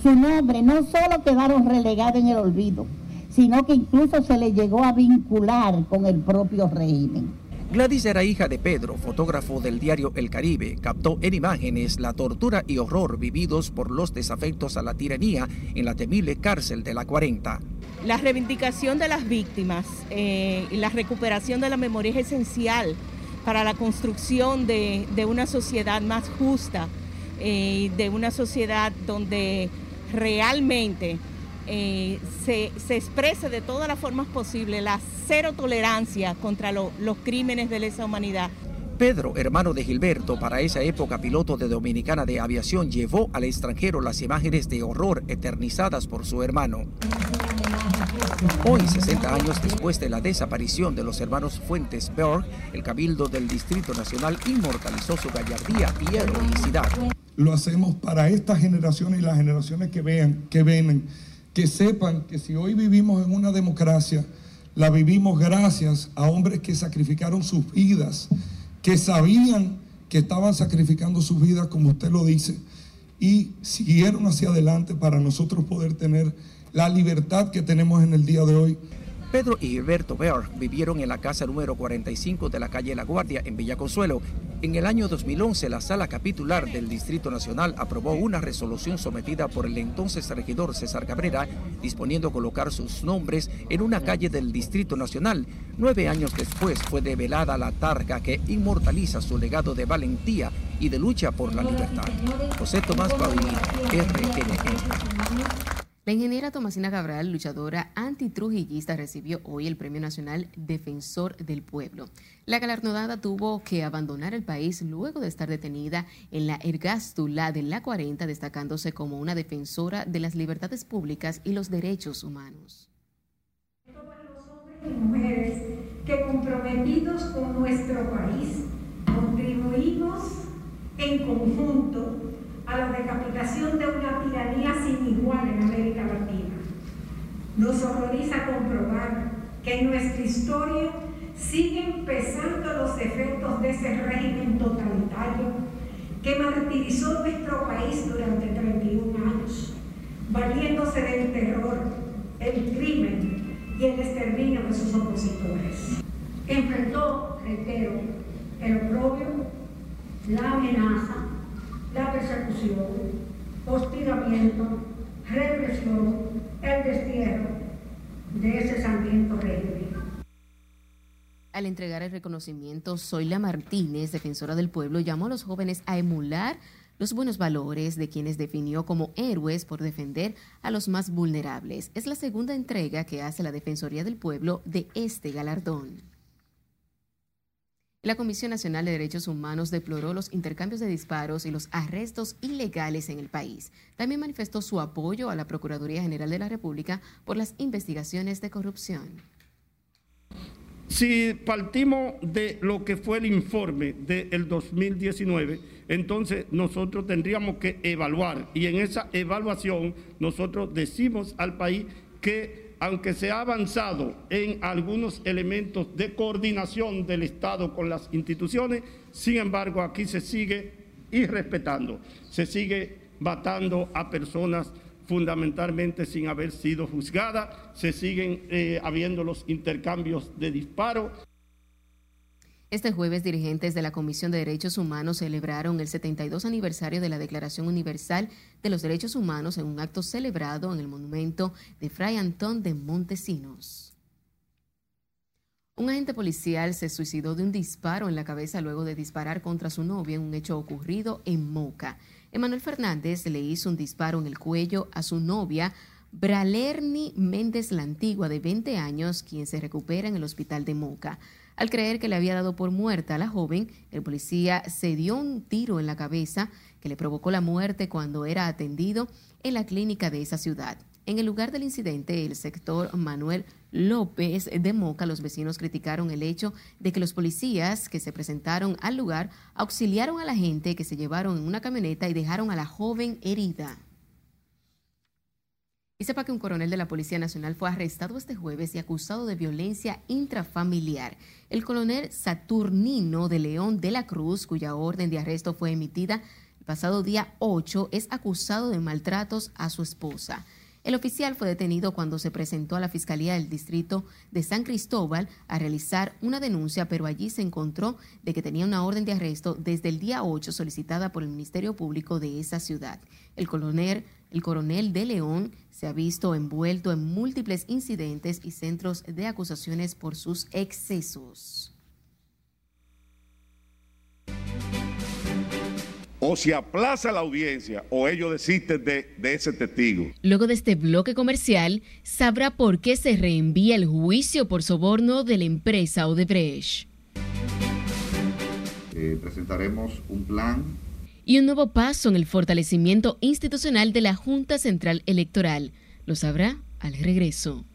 su nombre no solo quedaron relegados en el olvido, sino que incluso se le llegó a vincular con el propio régimen. Gladys era hija de Pedro, fotógrafo del diario El Caribe. Captó en imágenes la tortura y horror vividos por los desafectos a la tiranía en la temible cárcel de la 40. La reivindicación de las víctimas eh, y la recuperación de la memoria es esencial para la construcción de, una sociedad más justa, eh, de una sociedad donde realmente eh, se, se, exprese de todas las formas posibles la cero tolerancia contra lo, los crímenes de lesa humanidad. Pedro, hermano de Gilberto, para esa época piloto de Dominicana de Aviación, llevó al extranjero las imágenes de horror eternizadas por su hermano. Hoy, 60 años después de la desaparición de los hermanos Fuentes Berg, el Cabildo del Distrito Nacional inmortalizó su gallardía y heroicidad. Lo hacemos para estas generaciones y las generaciones que vean, que vienen que sepan que si hoy vivimos en una democracia, la vivimos gracias a hombres que sacrificaron sus vidas, que sabían que estaban sacrificando sus vidas, como usted lo dice, y siguieron hacia adelante para nosotros poder tener la libertad que tenemos en el día de hoy. Pedro y Gilberto Berg vivieron en la casa número 45 de la calle La Guardia en Villa Consuelo. En el año 2011, la sala capitular del Distrito Nacional aprobó una resolución sometida por el entonces regidor César Cabrera, disponiendo colocar sus nombres en una calle del Distrito Nacional. Nueve años después fue develada la targa que inmortaliza su legado de valentía y de lucha por la libertad. José Tomás Paulino, RNN. La ingeniera Tomasina Cabral, luchadora antitrujillista, recibió hoy el Premio Nacional Defensor del Pueblo. La galardonada tuvo que abandonar el país luego de estar detenida en la ergástula de la 40, destacándose como una defensora de las libertades públicas y los derechos humanos. Los hombres y mujeres que comprometidos con nuestro país contribuimos en conjunto a la decapitación de una tiranía sin igual en América Latina. Nos horroriza comprobar que en nuestra historia siguen pesando los efectos de ese régimen totalitario que martirizó nuestro país durante 31 años, valiéndose del terror, el crimen y el exterminio de sus opositores. Enfrentó, reitero, el oprobio, la amenaza, la persecución, hostigamiento, represión, el destierro de ese sangriento régimen. Al entregar el reconocimiento, Zoila Martínez, defensora del pueblo, llamó a los jóvenes a emular los buenos valores de quienes definió como héroes por defender a los más vulnerables. Es la segunda entrega que hace la Defensoría del Pueblo de este galardón. La Comisión Nacional de Derechos Humanos deploró los intercambios de disparos y los arrestos ilegales en el país. También manifestó su apoyo a la Procuraduría General de la República por las investigaciones de corrupción. Si partimos de lo que fue el informe del 2019, entonces nosotros tendríamos que evaluar y en esa evaluación nosotros decimos al país que aunque se ha avanzado en algunos elementos de coordinación del Estado con las instituciones, sin embargo aquí se sigue irrespetando, se sigue matando a personas fundamentalmente sin haber sido juzgadas, se siguen eh, habiendo los intercambios de disparos. Este jueves, dirigentes de la Comisión de Derechos Humanos celebraron el 72 aniversario de la Declaración Universal de los Derechos Humanos en un acto celebrado en el monumento de Fray Antón de Montesinos. Un agente policial se suicidó de un disparo en la cabeza luego de disparar contra su novia en un hecho ocurrido en Moca. Emanuel Fernández le hizo un disparo en el cuello a su novia, Bralerni Méndez la Antigua, de 20 años, quien se recupera en el hospital de Moca. Al creer que le había dado por muerta a la joven, el policía se dio un tiro en la cabeza que le provocó la muerte cuando era atendido en la clínica de esa ciudad. En el lugar del incidente, el sector Manuel López de Moca, los vecinos criticaron el hecho de que los policías que se presentaron al lugar auxiliaron a la gente que se llevaron en una camioneta y dejaron a la joven herida. Y sepa que un coronel de la Policía Nacional fue arrestado este jueves y acusado de violencia intrafamiliar. El coronel Saturnino de León de la Cruz, cuya orden de arresto fue emitida el pasado día 8, es acusado de maltratos a su esposa. El oficial fue detenido cuando se presentó a la Fiscalía del Distrito de San Cristóbal a realizar una denuncia, pero allí se encontró de que tenía una orden de arresto desde el día 8 solicitada por el Ministerio Público de esa ciudad. El coronel, el coronel de León se ha visto envuelto en múltiples incidentes y centros de acusaciones por sus excesos. o se aplaza la audiencia o ellos desisten de, de, ese testigo. Luego de este bloque comercial, sabrá por qué se reenvía el juicio por soborno de la empresa Odebrecht. Eh, presentaremos un plan. Y un nuevo paso en el fortalecimiento institucional de la Junta Central Electoral. Lo sabrá al regreso.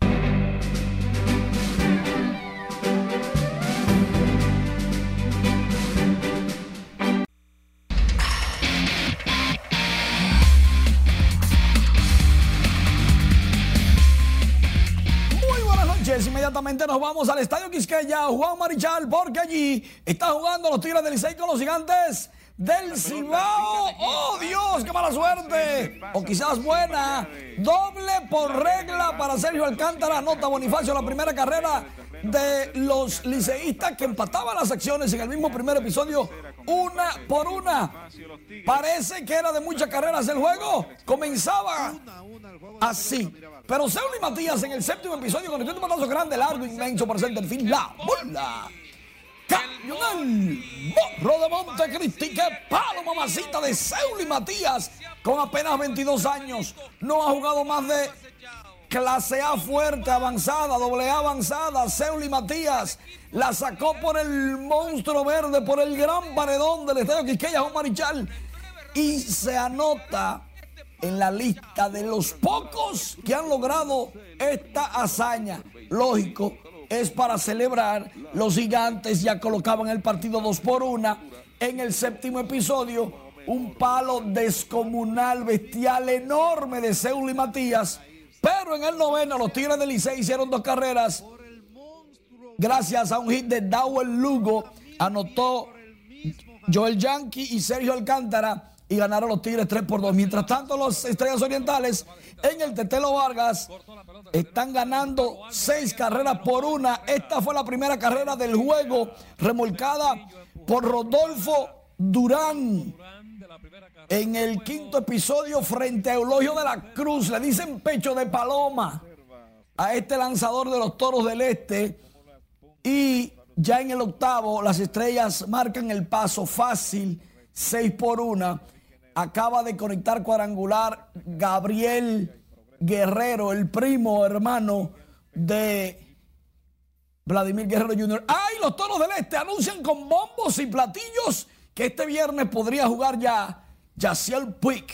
inmediatamente nos vamos al Estadio Quisqueya, Juan Marichal, porque allí está jugando los Tigres del Licey con los gigantes del Cibao. ¡Oh, Dios, qué mala suerte! O quizás buena. Doble por regla para Sergio Alcántara. Nota Bonifacio la primera carrera de los liceístas que empataban las acciones en el mismo primer episodio, una por una. Parece que era de muchas carreras el juego. Comenzaba así. Pero Seuli Matías en el séptimo episodio con un matazo grande, largo, inmenso para ser fin. La bola. Cañonal. Morro de Montecristi. Qué palo, mamacita de Seuli Matías. Con apenas 22 años. No ha jugado más de clase A fuerte, avanzada, doble A avanzada. Seuli Matías la sacó por el monstruo verde, por el gran paredón del estadio Quisqueya, Juan Marichal. Y se anota en la lista de los pocos que han logrado esta hazaña. Lógico, es para celebrar. Los gigantes ya colocaban el partido 2 por 1. En el séptimo episodio, un palo descomunal, bestial, enorme de Seul y Matías. Pero en el noveno, los Tigres del Licey hicieron dos carreras. Gracias a un hit de Dowell Lugo, anotó Joel Yankee y Sergio Alcántara y ganaron los Tigres 3 por 2. Mientras tanto, los Estrellas Orientales en el Tetelo Vargas están ganando seis carreras por una. Esta fue la primera carrera del juego, remolcada por Rodolfo Durán. En el quinto episodio frente a Eulogio de la Cruz, le dicen pecho de paloma a este lanzador de los Toros del Este. Y ya en el octavo, las estrellas marcan el paso fácil, 6 por 1 acaba de conectar cuadrangular Gabriel Guerrero, el primo hermano de Vladimir Guerrero Jr. ¡Ay! Los toros del este anuncian con bombos y platillos que este viernes podría jugar ya Yaciel Puig.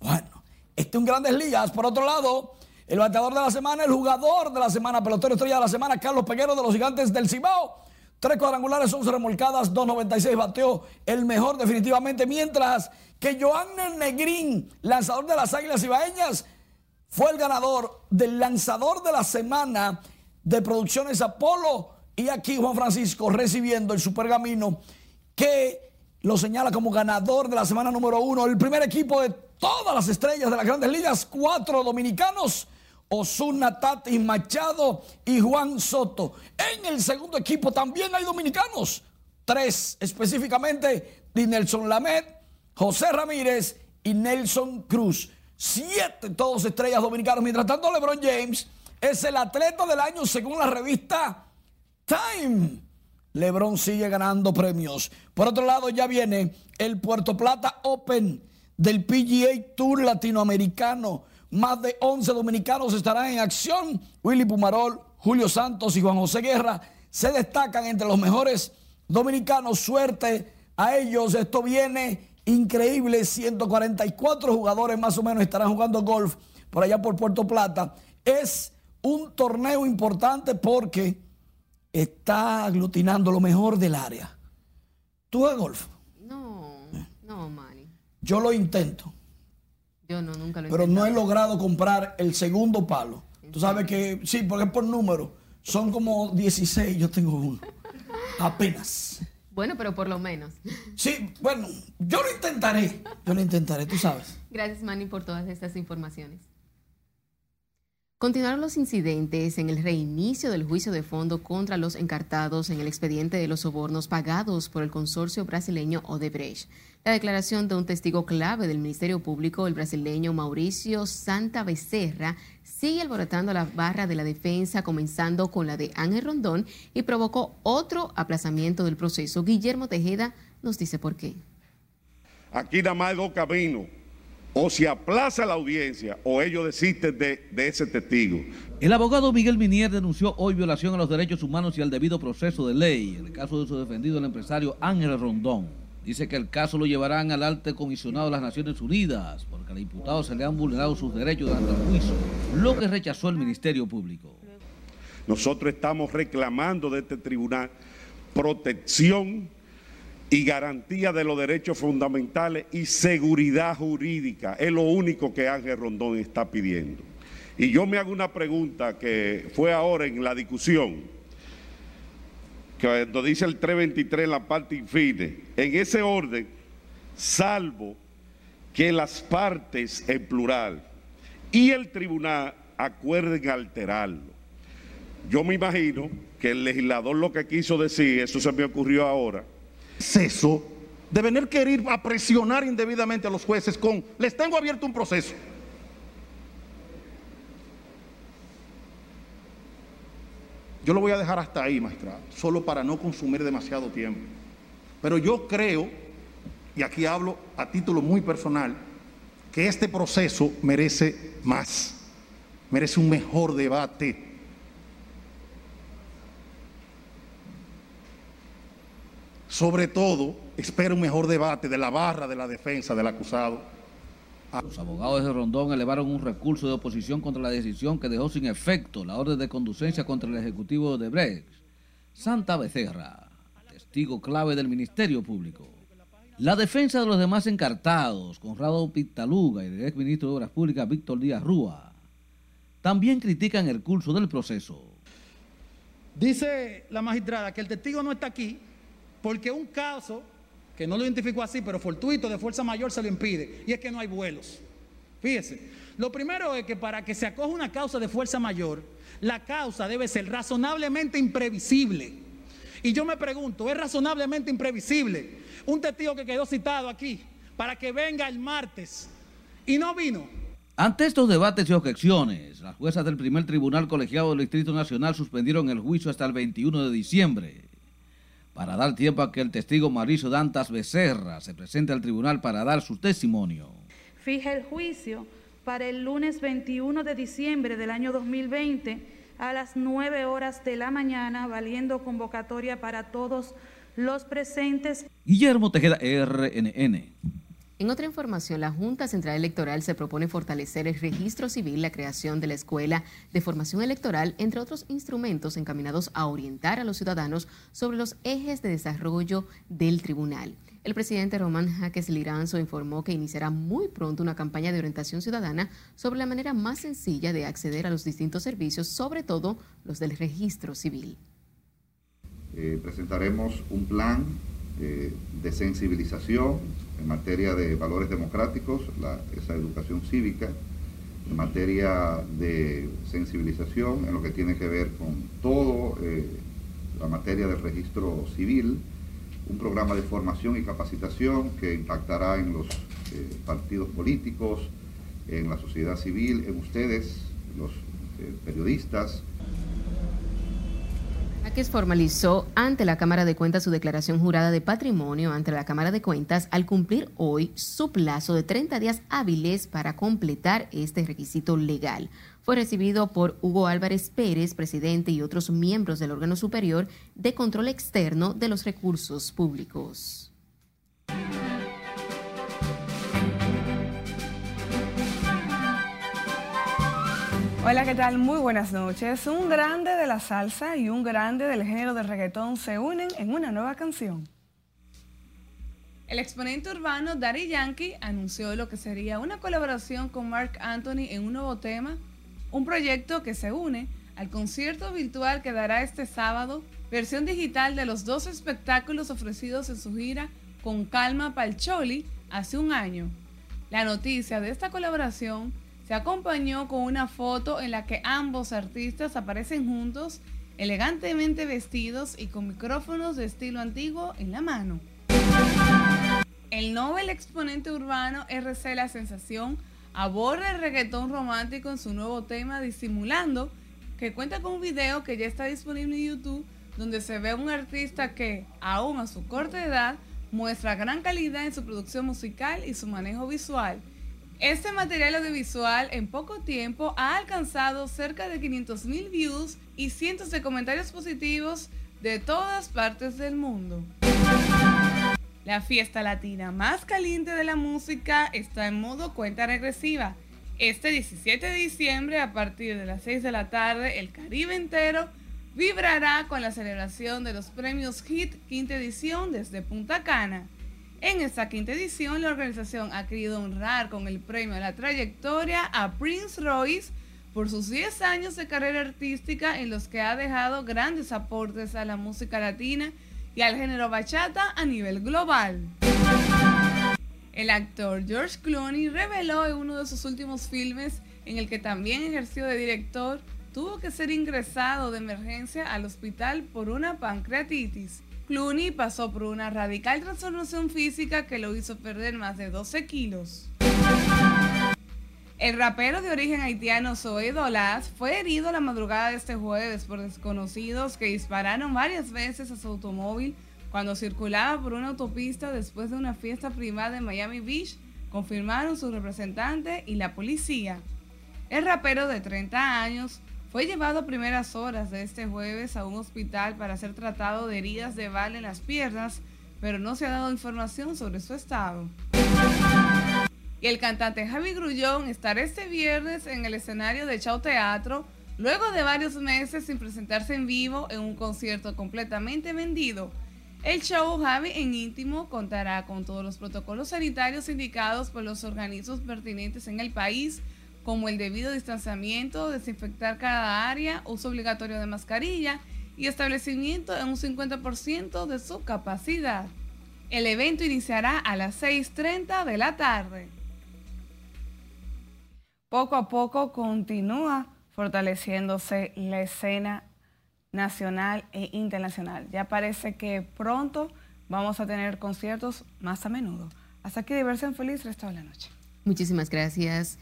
Bueno, este es un Grandes Ligas. Por otro lado, el bateador de la semana, el jugador de la semana, pelotero estrella de la semana, Carlos Peguero de los Gigantes del Cibao. Tres cuadrangulares, 11 remolcadas, 2.96 bateó el mejor definitivamente, mientras que Joan Negrín, lanzador de las Águilas Ibaeñas, fue el ganador del lanzador de la semana de Producciones Apolo. Y aquí Juan Francisco recibiendo el supergamino que lo señala como ganador de la semana número uno. El primer equipo de todas las estrellas de las grandes ligas, cuatro dominicanos. Osuna, Tati, Machado y Juan Soto. En el segundo equipo también hay dominicanos. Tres específicamente, Nelson Lamed, José Ramírez y Nelson Cruz. Siete todos estrellas dominicanos. Mientras tanto, LeBron James es el atleta del año según la revista Time. LeBron sigue ganando premios. Por otro lado, ya viene el Puerto Plata Open del PGA Tour latinoamericano. Más de 11 dominicanos estarán en acción. Willy Pumarol, Julio Santos y Juan José Guerra se destacan entre los mejores dominicanos. Suerte a ellos. Esto viene increíble. 144 jugadores más o menos estarán jugando golf por allá por Puerto Plata. Es un torneo importante porque está aglutinando lo mejor del área. ¿Tú juegas golf? No, no, Manny. Yo lo intento. Yo no, nunca lo he Pero no he logrado comprar el segundo palo. Tú sabes que, sí, porque es por número. Son como 16, yo tengo uno. Apenas. Bueno, pero por lo menos. Sí, bueno, yo lo intentaré. Yo lo intentaré, tú sabes. Gracias, Manny, por todas estas informaciones. Continuaron los incidentes en el reinicio del juicio de fondo contra los encartados en el expediente de los sobornos pagados por el consorcio brasileño Odebrecht. La declaración de un testigo clave del Ministerio Público, el brasileño Mauricio Santa Becerra, sigue alborotando la barra de la defensa, comenzando con la de Ángel Rondón, y provocó otro aplazamiento del proceso. Guillermo Tejeda nos dice por qué. Aquí nada más hay dos caminos o se aplaza la audiencia o ellos desisten de, de, ese testigo. El abogado Miguel Minier denunció hoy violación a los derechos humanos y al debido proceso de ley en el caso de su defendido el empresario Ángel Rondón. Dice que el caso lo llevarán al alto comisionado de las Naciones Unidas porque al imputado se le han vulnerado sus derechos durante el juicio, lo que rechazó el Ministerio Público. Nosotros estamos reclamando de este tribunal protección y garantía de los derechos fundamentales y seguridad jurídica. Es lo único que Ángel Rondón está pidiendo. Y yo me hago una pregunta que fue ahora en la discusión, cuando dice el 323 en la parte infine, en ese orden, salvo que las partes en plural y el tribunal acuerden alterarlo. Yo me imagino que el legislador lo que quiso decir, eso se me ocurrió ahora, proceso de venir querer a presionar indebidamente a los jueces con, les tengo abierto un proceso. Yo lo voy a dejar hasta ahí, magistrado, solo para no consumir demasiado tiempo. Pero yo creo, y aquí hablo a título muy personal, que este proceso merece más, merece un mejor debate sobre todo, espera un mejor debate de la barra de la defensa del acusado. Los abogados de Rondón elevaron un recurso de oposición contra la decisión que dejó sin efecto la orden de conducencia contra el Ejecutivo de Brecht. Santa Becerra, testigo clave del Ministerio Público. La defensa de los demás encartados, Conrado Pitaluga y el exministro de Obras Públicas Víctor Díaz Rúa, también critican el curso del proceso. Dice la magistrada que el testigo no está aquí porque un caso, que no lo identificó así, pero fortuito de fuerza mayor se lo impide, y es que no hay vuelos. Fíjese, lo primero es que para que se acoja una causa de fuerza mayor, la causa debe ser razonablemente imprevisible. Y yo me pregunto, ¿es razonablemente imprevisible un testigo que quedó citado aquí para que venga el martes y no vino? Ante estos debates y objeciones, las juezas del primer tribunal colegiado del Distrito Nacional suspendieron el juicio hasta el 21 de diciembre para dar tiempo a que el testigo Mauricio Dantas Becerra se presente al tribunal para dar su testimonio. Fija el juicio para el lunes 21 de diciembre del año 2020 a las 9 horas de la mañana, valiendo convocatoria para todos los presentes. Guillermo Tejeda, RNN. En otra información, la Junta Central Electoral se propone fortalecer el registro civil, la creación de la Escuela de Formación Electoral, entre otros instrumentos encaminados a orientar a los ciudadanos sobre los ejes de desarrollo del tribunal. El presidente Román Jaques Liranzo informó que iniciará muy pronto una campaña de orientación ciudadana sobre la manera más sencilla de acceder a los distintos servicios, sobre todo los del registro civil. Eh, presentaremos un plan eh, de sensibilización en materia de valores democráticos, esa educación cívica, en materia de sensibilización en lo que tiene que ver con todo eh, la materia del registro civil, un programa de formación y capacitación que impactará en los partidos políticos, en la sociedad civil, en ustedes, los periodistas, Jaques formalizó ante la Cámara de Cuentas su declaración jurada de patrimonio ante la Cámara de Cuentas al cumplir hoy su plazo de 30 días hábiles para completar este requisito legal. Fue recibido por Hugo Álvarez Pérez, presidente y otros miembros del órgano superior de control externo de los recursos públicos. Hola, ¿qué tal? Muy buenas noches. Un grande de la salsa y un grande del género de reggaetón se unen en una nueva canción. El exponente urbano Daddy Yankee anunció lo que sería una colaboración con Mark Anthony en un nuevo tema, un proyecto que se une al concierto virtual que dará este sábado, versión digital de los dos espectáculos ofrecidos en su gira con Calma Palcholi hace un año. La noticia de esta colaboración se acompañó con una foto en la que ambos artistas aparecen juntos, elegantemente vestidos y con micrófonos de estilo antiguo en la mano. El Nobel exponente urbano RC La Sensación aborda el reggaetón romántico en su nuevo tema Disimulando, que cuenta con un video que ya está disponible en YouTube, donde se ve a un artista que, aún a su corta edad, muestra gran calidad en su producción musical y su manejo visual este material audiovisual en poco tiempo ha alcanzado cerca de 500.000 views y cientos de comentarios positivos de todas partes del mundo. La fiesta latina más caliente de la música está en modo cuenta regresiva. Este 17 de diciembre, a partir de las 6 de la tarde, el Caribe entero vibrará con la celebración de los premios HIT quinta edición desde Punta Cana. En esta quinta edición, la organización ha querido honrar con el premio a la trayectoria a Prince Royce por sus 10 años de carrera artística en los que ha dejado grandes aportes a la música latina y al género bachata a nivel global. El actor George Clooney reveló en uno de sus últimos filmes, en el que también ejerció de director, tuvo que ser ingresado de emergencia al hospital por una pancreatitis. Clooney pasó por una radical transformación física que lo hizo perder más de 12 kilos. El rapero de origen haitiano Zoe Dolas fue herido la madrugada de este jueves por desconocidos que dispararon varias veces a su automóvil cuando circulaba por una autopista después de una fiesta privada en Miami Beach, confirmaron su representante y la policía. El rapero de 30 años fue llevado a primeras horas de este jueves a un hospital para ser tratado de heridas de bala en las piernas, pero no se ha dado información sobre su estado. Y el cantante Javi Grullón estará este viernes en el escenario de Chao Teatro, luego de varios meses sin presentarse en vivo en un concierto completamente vendido. El show Javi en íntimo contará con todos los protocolos sanitarios indicados por los organismos pertinentes en el país, como el debido distanciamiento, desinfectar cada área, uso obligatorio de mascarilla y establecimiento en un 50% de su capacidad. El evento iniciará a las 6.30 de la tarde. Poco a poco continúa fortaleciéndose la escena nacional e internacional. Ya parece que pronto vamos a tener conciertos más a menudo. Hasta aquí diversión feliz resto de la noche. Muchísimas gracias.